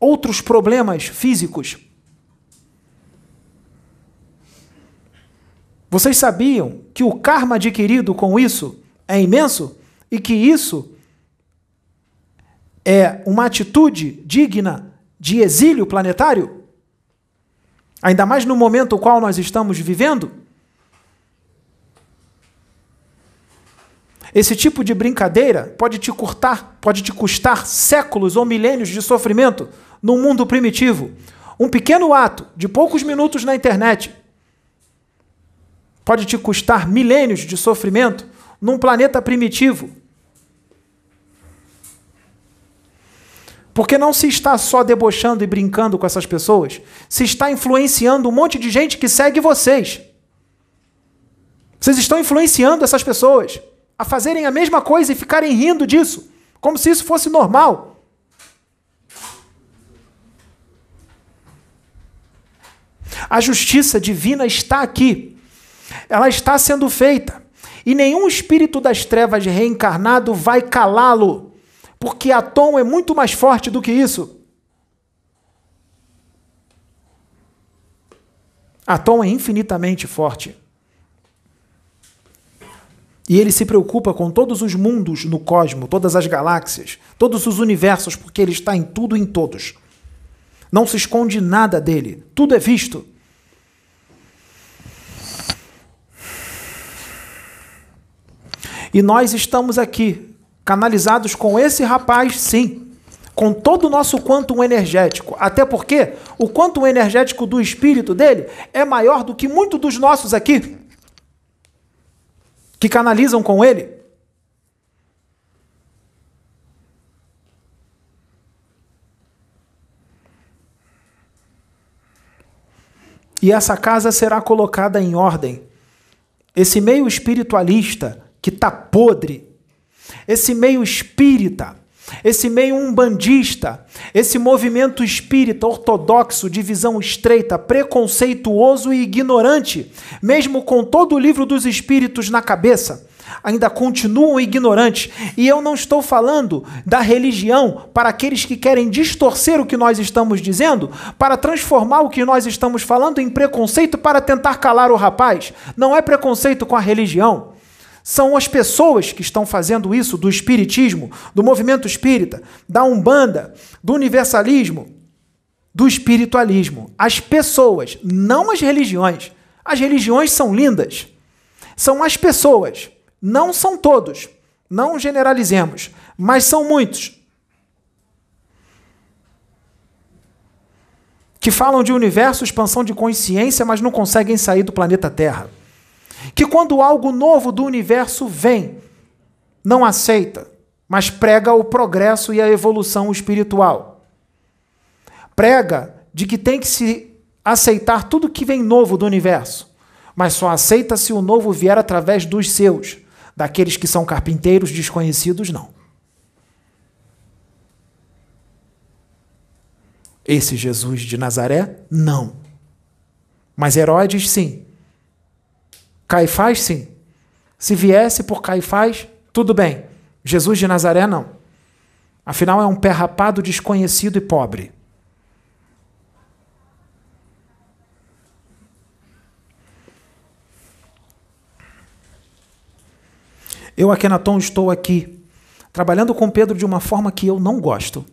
outros problemas físicos Vocês sabiam que o karma adquirido com isso é imenso e que isso é uma atitude digna de exílio planetário? Ainda mais no momento qual nós estamos vivendo? Esse tipo de brincadeira pode te curtar, pode te custar séculos ou milênios de sofrimento num mundo primitivo. Um pequeno ato de poucos minutos na internet pode te custar milênios de sofrimento num planeta primitivo. Porque não se está só debochando e brincando com essas pessoas, se está influenciando um monte de gente que segue vocês. Vocês estão influenciando essas pessoas a fazerem a mesma coisa e ficarem rindo disso, como se isso fosse normal. A justiça divina está aqui ela está sendo feita. E nenhum espírito das trevas reencarnado vai calá-lo, porque Atom é muito mais forte do que isso. Atom é infinitamente forte. E ele se preocupa com todos os mundos no cosmos, todas as galáxias, todos os universos, porque ele está em tudo e em todos. Não se esconde nada dele, tudo é visto. E nós estamos aqui, canalizados com esse rapaz, sim, com todo o nosso quantum energético. Até porque o quantum energético do espírito dele é maior do que muito dos nossos aqui, que canalizam com ele. E essa casa será colocada em ordem. Esse meio espiritualista que está podre, esse meio espírita, esse meio umbandista, esse movimento espírita ortodoxo de visão estreita, preconceituoso e ignorante, mesmo com todo o livro dos espíritos na cabeça, ainda continuam ignorantes. E eu não estou falando da religião para aqueles que querem distorcer o que nós estamos dizendo, para transformar o que nós estamos falando em preconceito para tentar calar o rapaz. Não é preconceito com a religião. São as pessoas que estão fazendo isso do espiritismo, do movimento espírita, da umbanda, do universalismo, do espiritualismo. As pessoas, não as religiões. As religiões são lindas. São as pessoas. Não são todos. Não generalizemos, mas são muitos. Que falam de universo, expansão de consciência, mas não conseguem sair do planeta Terra que quando algo novo do universo vem, não aceita, mas prega o progresso e a evolução espiritual. Prega de que tem que se aceitar tudo que vem novo do universo, mas só aceita se o novo vier através dos seus, daqueles que são carpinteiros desconhecidos, não. Esse Jesus de Nazaré, não. Mas Herodes, sim. Caifás, sim. Se viesse por Caifás, tudo bem. Jesus de Nazaré, não. Afinal, é um pé rapado, desconhecido e pobre. Eu, Akenaton, estou aqui trabalhando com Pedro de uma forma que eu não gosto.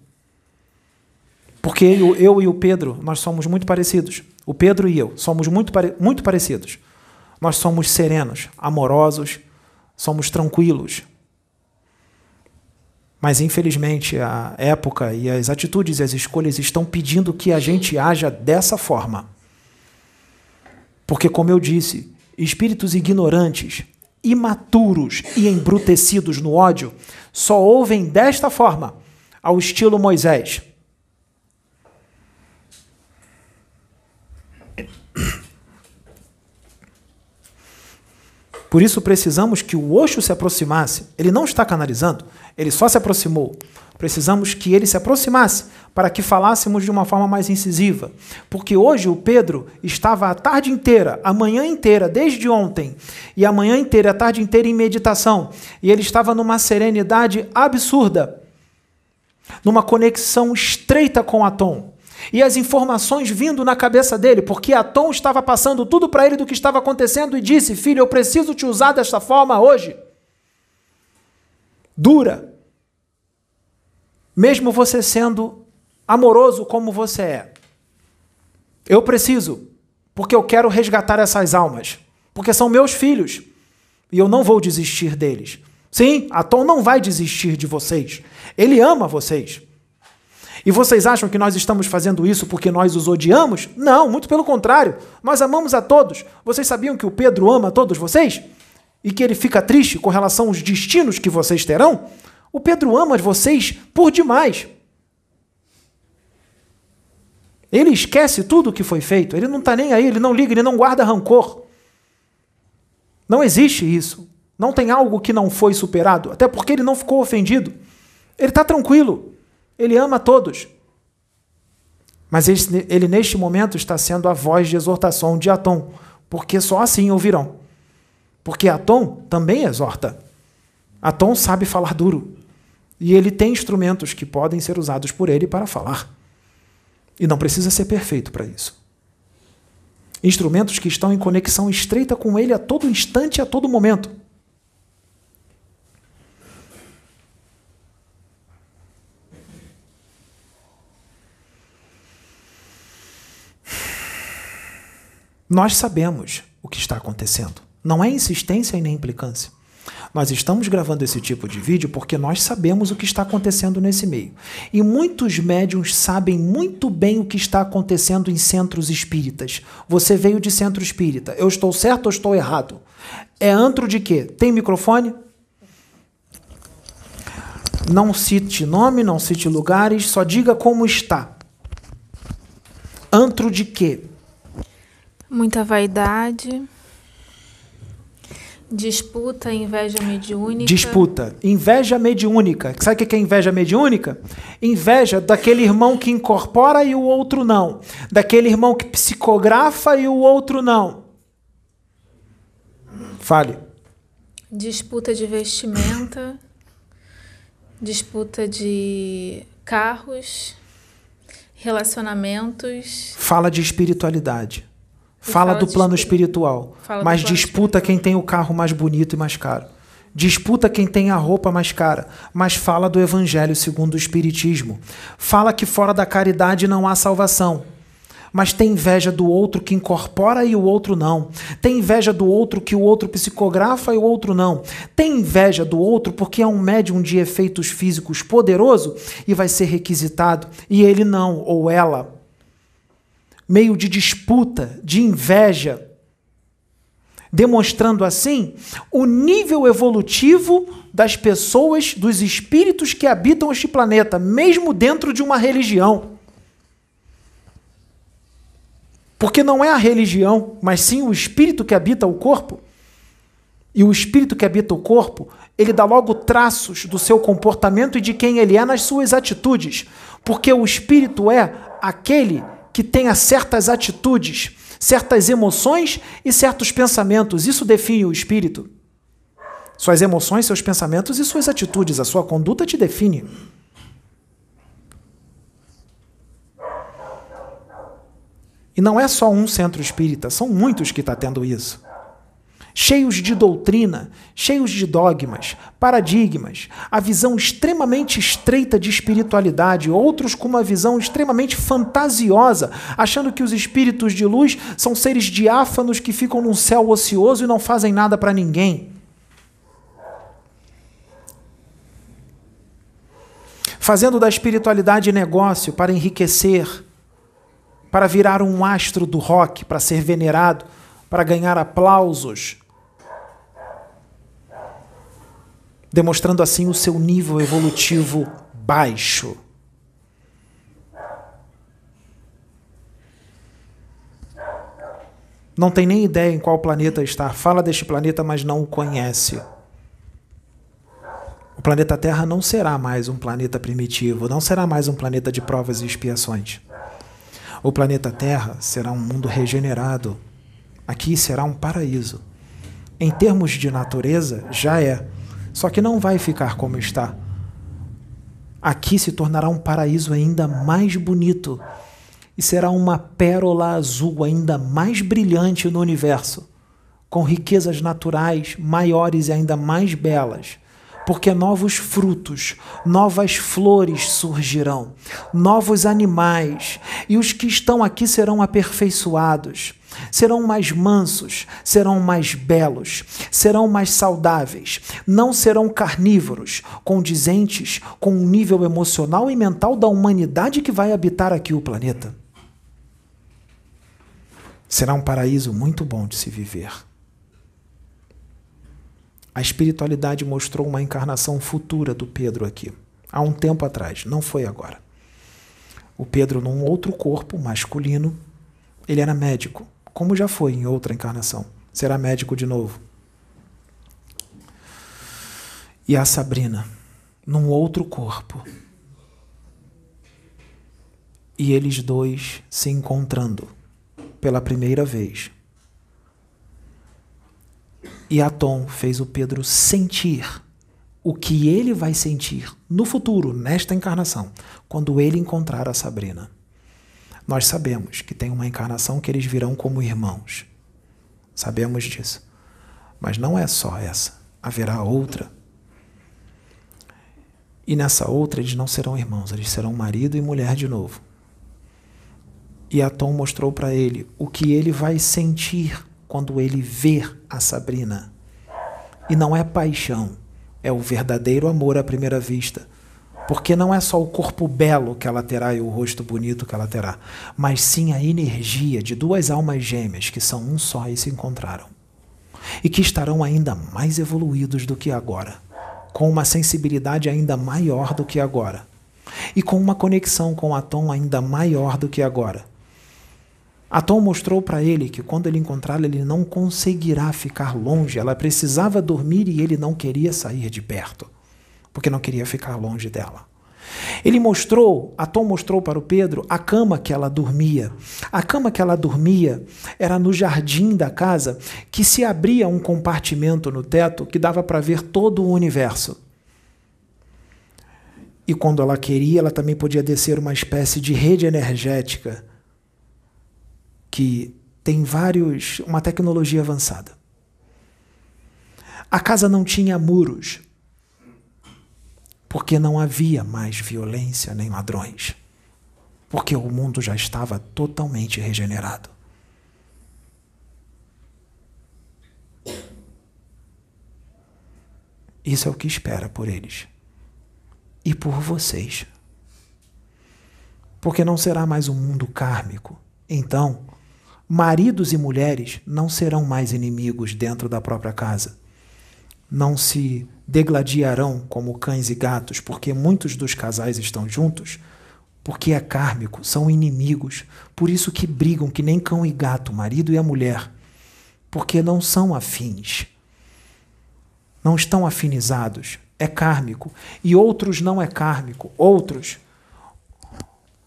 Porque eu, eu e o Pedro, nós somos muito parecidos. O Pedro e eu somos muito, muito parecidos. Nós somos serenos, amorosos, somos tranquilos. Mas infelizmente a época e as atitudes e as escolhas estão pedindo que a gente haja dessa forma. Porque, como eu disse, espíritos ignorantes, imaturos e embrutecidos no ódio só ouvem desta forma, ao estilo Moisés. Por isso precisamos que o Osho se aproximasse. Ele não está canalizando, ele só se aproximou. Precisamos que ele se aproximasse para que falássemos de uma forma mais incisiva. Porque hoje o Pedro estava a tarde inteira, a manhã inteira, desde ontem, e a manhã inteira, a tarde inteira em meditação. E ele estava numa serenidade absurda, numa conexão estreita com Atom e as informações vindo na cabeça dele, porque Atom estava passando tudo para ele do que estava acontecendo e disse: Filho, eu preciso te usar desta forma hoje. Dura. Mesmo você sendo amoroso como você é. Eu preciso, porque eu quero resgatar essas almas, porque são meus filhos e eu não vou desistir deles. Sim, Atom não vai desistir de vocês. Ele ama vocês. E vocês acham que nós estamos fazendo isso porque nós os odiamos? Não, muito pelo contrário. Nós amamos a todos. Vocês sabiam que o Pedro ama todos vocês? E que ele fica triste com relação aos destinos que vocês terão? O Pedro ama vocês por demais. Ele esquece tudo o que foi feito. Ele não está nem aí, ele não liga, ele não guarda rancor. Não existe isso. Não tem algo que não foi superado, até porque ele não ficou ofendido. Ele está tranquilo. Ele ama todos. Mas ele, neste momento está sendo a voz de exortação de Atom, porque só assim ouvirão. Porque Atom também exorta. Atom sabe falar duro. E ele tem instrumentos que podem ser usados por ele para falar. E não precisa ser perfeito para isso. Instrumentos que estão em conexão estreita com ele a todo instante a todo momento. Nós sabemos o que está acontecendo. Não é insistência e nem implicância. Nós estamos gravando esse tipo de vídeo porque nós sabemos o que está acontecendo nesse meio. E muitos médiums sabem muito bem o que está acontecendo em centros espíritas. Você veio de centro espírita. Eu estou certo ou estou errado? É antro de quê? Tem microfone? Não cite nome, não cite lugares, só diga como está. Antro de quê? Muita vaidade. Disputa, inveja mediúnica. Disputa, inveja mediúnica. Sabe o que é inveja mediúnica? Inveja daquele irmão que incorpora e o outro não. Daquele irmão que psicografa e o outro não. Fale. Disputa de vestimenta. Disputa de carros. Relacionamentos. Fala de espiritualidade. Fala, do plano espiritual, fala mas disputa espiritual. quem tem o carro mais bonito e mais caro. Disputa quem tem a roupa mais cara, mas fala do evangelho segundo o espiritismo. Fala que fora da caridade não há salvação. Mas tem inveja do outro que incorpora e o outro não. Tem inveja do outro que o outro psicografa e o outro não. Tem inveja do outro porque é um médium de efeitos físicos poderoso e vai ser requisitado, e ele não, ou ela meio de disputa, de inveja, demonstrando assim o nível evolutivo das pessoas, dos espíritos que habitam este planeta, mesmo dentro de uma religião. Porque não é a religião, mas sim o espírito que habita o corpo. E o espírito que habita o corpo, ele dá logo traços do seu comportamento e de quem ele é nas suas atitudes. Porque o espírito é aquele que tenha certas atitudes, certas emoções e certos pensamentos. Isso define o espírito. Suas emoções, seus pensamentos e suas atitudes, a sua conduta te define. E não é só um centro espírita, são muitos que estão tá tendo isso cheios de doutrina, cheios de dogmas, paradigmas, a visão extremamente estreita de espiritualidade, outros com uma visão extremamente fantasiosa, achando que os espíritos de luz são seres diáfanos que ficam num céu ocioso e não fazem nada para ninguém. Fazendo da espiritualidade negócio para enriquecer, para virar um astro do rock, para ser venerado, para ganhar aplausos, demonstrando assim o seu nível evolutivo baixo. Não tem nem ideia em qual planeta está. Fala deste planeta, mas não o conhece. O planeta Terra não será mais um planeta primitivo, não será mais um planeta de provas e expiações. O planeta Terra será um mundo regenerado. Aqui será um paraíso. Em termos de natureza, já é só que não vai ficar como está. Aqui se tornará um paraíso ainda mais bonito e será uma pérola azul ainda mais brilhante no universo, com riquezas naturais maiores e ainda mais belas porque novos frutos, novas flores surgirão, novos animais, e os que estão aqui serão aperfeiçoados. Serão mais mansos, serão mais belos, serão mais saudáveis, não serão carnívoros, condizentes com o nível emocional e mental da humanidade que vai habitar aqui o planeta. Será um paraíso muito bom de se viver. A espiritualidade mostrou uma encarnação futura do Pedro aqui, há um tempo atrás, não foi agora. O Pedro, num outro corpo masculino, ele era médico, como já foi em outra encarnação. Será médico de novo. E a Sabrina, num outro corpo. E eles dois se encontrando pela primeira vez e Atom fez o Pedro sentir o que ele vai sentir no futuro, nesta encarnação, quando ele encontrar a Sabrina. Nós sabemos que tem uma encarnação que eles virão como irmãos. Sabemos disso. Mas não é só essa. Haverá outra. E nessa outra eles não serão irmãos, eles serão marido e mulher de novo. E Atom mostrou para ele o que ele vai sentir quando ele vê a Sabrina. E não é paixão, é o verdadeiro amor à primeira vista. Porque não é só o corpo belo que ela terá e o rosto bonito que ela terá, mas sim a energia de duas almas gêmeas que são um só e se encontraram. E que estarão ainda mais evoluídos do que agora, com uma sensibilidade ainda maior do que agora, e com uma conexão com o Atom ainda maior do que agora Atom mostrou para ele que quando ele encontrá-la, ele não conseguirá ficar longe. Ela precisava dormir e ele não queria sair de perto, porque não queria ficar longe dela. Ele mostrou, Atom mostrou para o Pedro a cama que ela dormia. A cama que ela dormia era no jardim da casa, que se abria um compartimento no teto que dava para ver todo o universo. E quando ela queria, ela também podia descer uma espécie de rede energética que tem vários, uma tecnologia avançada. A casa não tinha muros, porque não havia mais violência nem ladrões, porque o mundo já estava totalmente regenerado. Isso é o que espera por eles e por vocês. Porque não será mais um mundo kármico. Então, Maridos e mulheres não serão mais inimigos dentro da própria casa. Não se degladiarão como cães e gatos, porque muitos dos casais estão juntos, porque é kármico, são inimigos, por isso que brigam que nem cão e gato, marido e a mulher, porque não são afins. Não estão afinizados, é kármico. E outros não é kármico, outros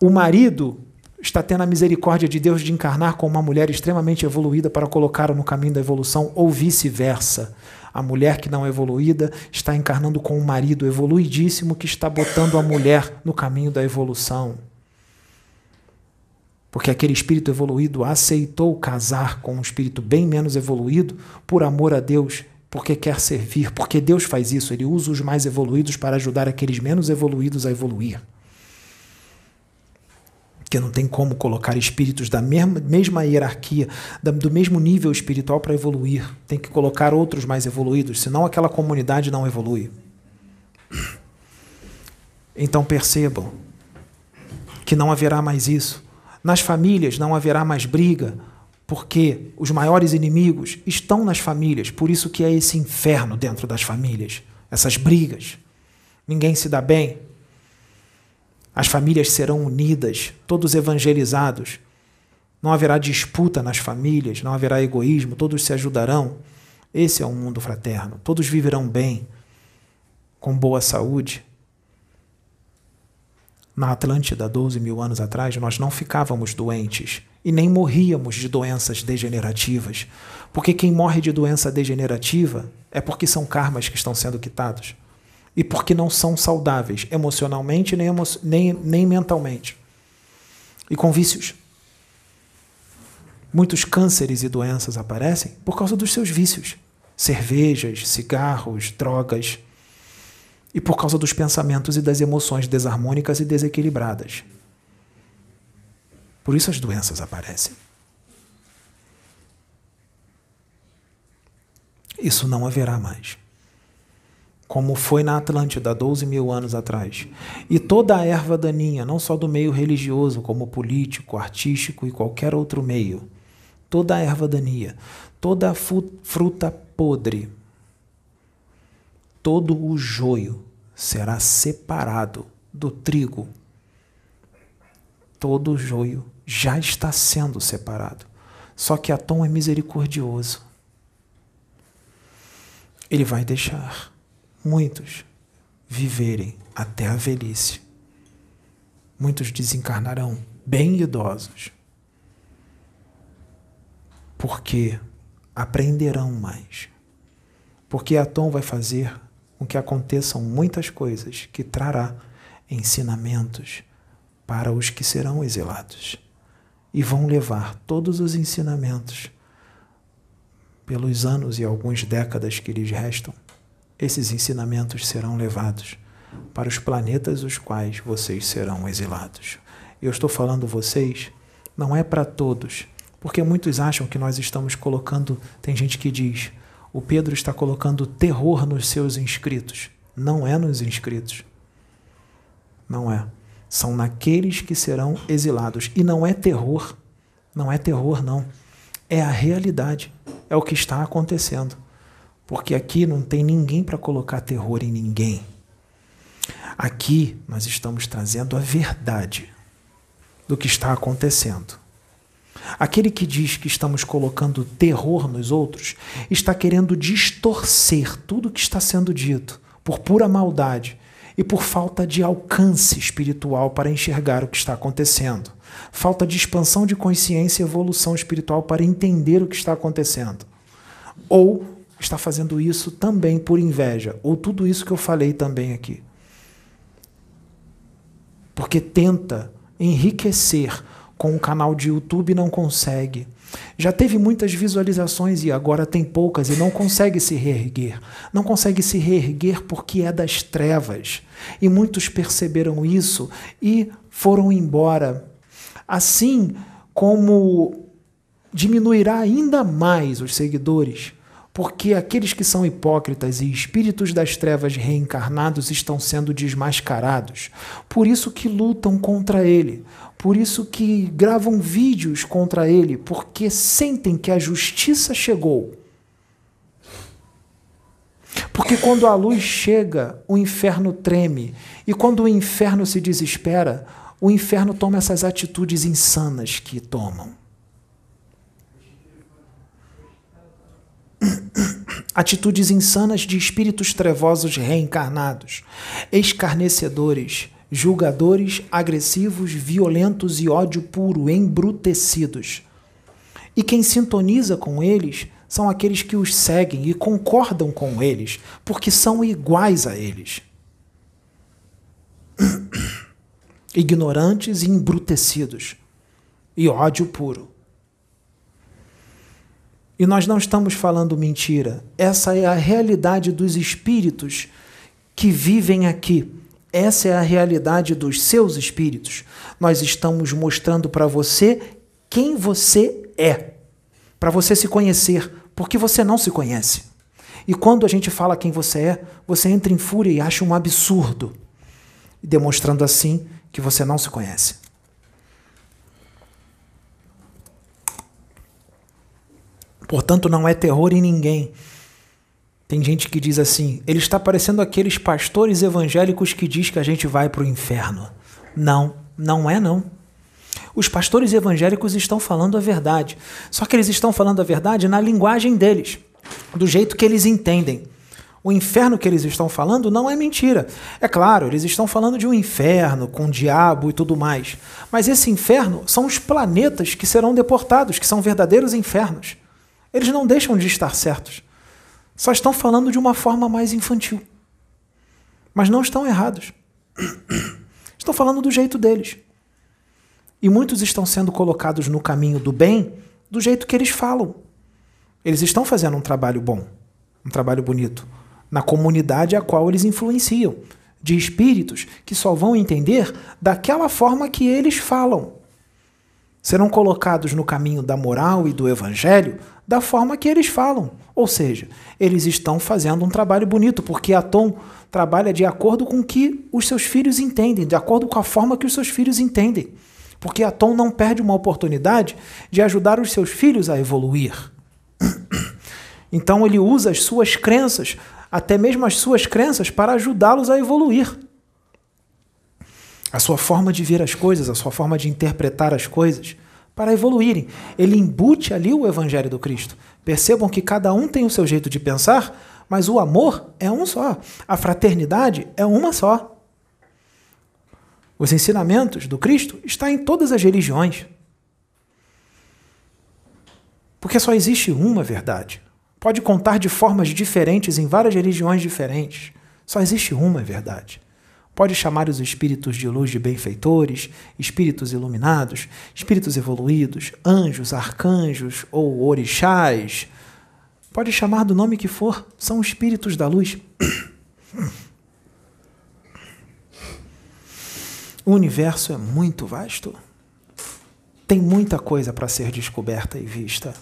o marido está tendo a misericórdia de Deus de encarnar com uma mulher extremamente evoluída para colocá-la no caminho da evolução, ou vice-versa. A mulher que não é evoluída está encarnando com um marido evoluidíssimo que está botando a mulher no caminho da evolução. Porque aquele espírito evoluído aceitou casar com um espírito bem menos evoluído por amor a Deus, porque quer servir, porque Deus faz isso, ele usa os mais evoluídos para ajudar aqueles menos evoluídos a evoluir que não tem como colocar espíritos da mesma, mesma hierarquia, do mesmo nível espiritual para evoluir. Tem que colocar outros mais evoluídos, senão aquela comunidade não evolui. Então percebam que não haverá mais isso. Nas famílias não haverá mais briga, porque os maiores inimigos estão nas famílias, por isso que é esse inferno dentro das famílias, essas brigas. Ninguém se dá bem, as famílias serão unidas, todos evangelizados. Não haverá disputa nas famílias, não haverá egoísmo, todos se ajudarão. Esse é um mundo fraterno. Todos viverão bem, com boa saúde. Na Atlântida, 12 mil anos atrás, nós não ficávamos doentes e nem morríamos de doenças degenerativas. Porque quem morre de doença degenerativa é porque são karmas que estão sendo quitados e porque não são saudáveis emocionalmente nem, emo nem, nem mentalmente. E com vícios. Muitos cânceres e doenças aparecem por causa dos seus vícios. Cervejas, cigarros, drogas. E por causa dos pensamentos e das emoções desarmônicas e desequilibradas. Por isso as doenças aparecem. Isso não haverá mais como foi na Atlântida 12 mil anos atrás. E toda a erva daninha, não só do meio religioso, como político, artístico e qualquer outro meio, toda a erva daninha, toda a fruta podre, todo o joio será separado do trigo. Todo o joio já está sendo separado. Só que Atom é misericordioso. Ele vai deixar muitos viverem até a velhice. Muitos desencarnarão bem idosos, porque aprenderão mais. Porque Atom vai fazer com que aconteçam muitas coisas que trará ensinamentos para os que serão exilados e vão levar todos os ensinamentos pelos anos e algumas décadas que lhes restam esses ensinamentos serão levados para os planetas os quais vocês serão exilados. Eu estou falando vocês, não é para todos, porque muitos acham que nós estamos colocando, tem gente que diz, o Pedro está colocando terror nos seus inscritos. Não é nos inscritos. Não é. São naqueles que serão exilados. E não é terror. Não é terror, não. É a realidade. É o que está acontecendo. Porque aqui não tem ninguém para colocar terror em ninguém. Aqui nós estamos trazendo a verdade do que está acontecendo. Aquele que diz que estamos colocando terror nos outros está querendo distorcer tudo o que está sendo dito por pura maldade e por falta de alcance espiritual para enxergar o que está acontecendo. Falta de expansão de consciência e evolução espiritual para entender o que está acontecendo. Ou está fazendo isso também por inveja, ou tudo isso que eu falei também aqui. Porque tenta enriquecer com o canal de YouTube não consegue. Já teve muitas visualizações e agora tem poucas e não consegue se reerguer. Não consegue se reerguer porque é das trevas. E muitos perceberam isso e foram embora. Assim como diminuirá ainda mais os seguidores, porque aqueles que são hipócritas e espíritos das trevas reencarnados estão sendo desmascarados. Por isso que lutam contra ele, por isso que gravam vídeos contra ele, porque sentem que a justiça chegou. Porque quando a luz chega, o inferno treme, e quando o inferno se desespera, o inferno toma essas atitudes insanas que tomam. Atitudes insanas de espíritos trevosos reencarnados, escarnecedores, julgadores, agressivos, violentos e ódio puro, embrutecidos. E quem sintoniza com eles são aqueles que os seguem e concordam com eles, porque são iguais a eles. Ignorantes e embrutecidos. E ódio puro. E nós não estamos falando mentira. Essa é a realidade dos espíritos que vivem aqui essa é a realidade dos seus espíritos. Nós estamos mostrando para você quem você é, para você se conhecer, porque você não se conhece. E quando a gente fala quem você é, você entra em fúria e acha um absurdo, demonstrando assim que você não se conhece. Portanto, não é terror em ninguém tem gente que diz assim: ele está parecendo aqueles pastores evangélicos que diz que a gente vai para o inferno. Não, não é não. Os pastores evangélicos estão falando a verdade. Só que eles estão falando a verdade na linguagem deles, do jeito que eles entendem. O inferno que eles estão falando não é mentira. É claro, eles estão falando de um inferno com diabo e tudo mais. Mas esse inferno são os planetas que serão deportados, que são verdadeiros infernos. Eles não deixam de estar certos. Só estão falando de uma forma mais infantil. Mas não estão errados. Estão falando do jeito deles. E muitos estão sendo colocados no caminho do bem do jeito que eles falam. Eles estão fazendo um trabalho bom, um trabalho bonito, na comunidade a qual eles influenciam, de espíritos que só vão entender daquela forma que eles falam. Serão colocados no caminho da moral e do evangelho da forma que eles falam. Ou seja, eles estão fazendo um trabalho bonito, porque a Tom trabalha de acordo com o que os seus filhos entendem, de acordo com a forma que os seus filhos entendem. Porque a Tom não perde uma oportunidade de ajudar os seus filhos a evoluir. Então ele usa as suas crenças, até mesmo as suas crenças, para ajudá-los a evoluir. A sua forma de ver as coisas, a sua forma de interpretar as coisas, para evoluírem. Ele embute ali o Evangelho do Cristo. Percebam que cada um tem o seu jeito de pensar, mas o amor é um só. A fraternidade é uma só. Os ensinamentos do Cristo estão em todas as religiões. Porque só existe uma verdade. Pode contar de formas diferentes em várias religiões diferentes. Só existe uma verdade. Pode chamar os espíritos de luz de benfeitores, espíritos iluminados, espíritos evoluídos, anjos, arcanjos ou orixás. Pode chamar do nome que for, são espíritos da luz. O universo é muito vasto. Tem muita coisa para ser descoberta e vista.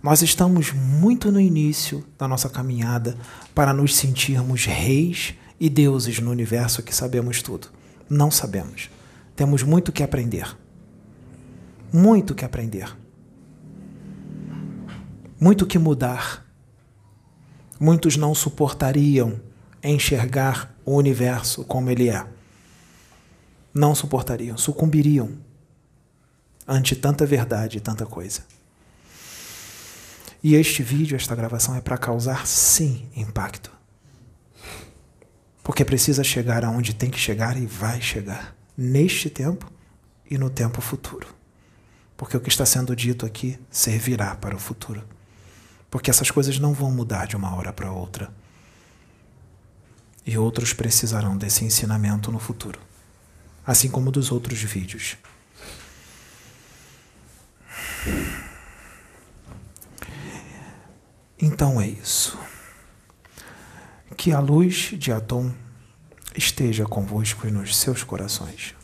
Nós estamos muito no início da nossa caminhada para nos sentirmos reis e deuses no universo que sabemos tudo. Não sabemos. Temos muito que aprender. Muito que aprender. Muito que mudar. Muitos não suportariam enxergar o universo como ele é. Não suportariam, sucumbiriam. ante tanta verdade e tanta coisa. E este vídeo, esta gravação é para causar, sim, impacto. Porque precisa chegar aonde tem que chegar e vai chegar. Neste tempo e no tempo futuro. Porque o que está sendo dito aqui servirá para o futuro. Porque essas coisas não vão mudar de uma hora para outra. E outros precisarão desse ensinamento no futuro. Assim como dos outros vídeos. Então é isso. Que a luz de Atom esteja convosco nos seus corações.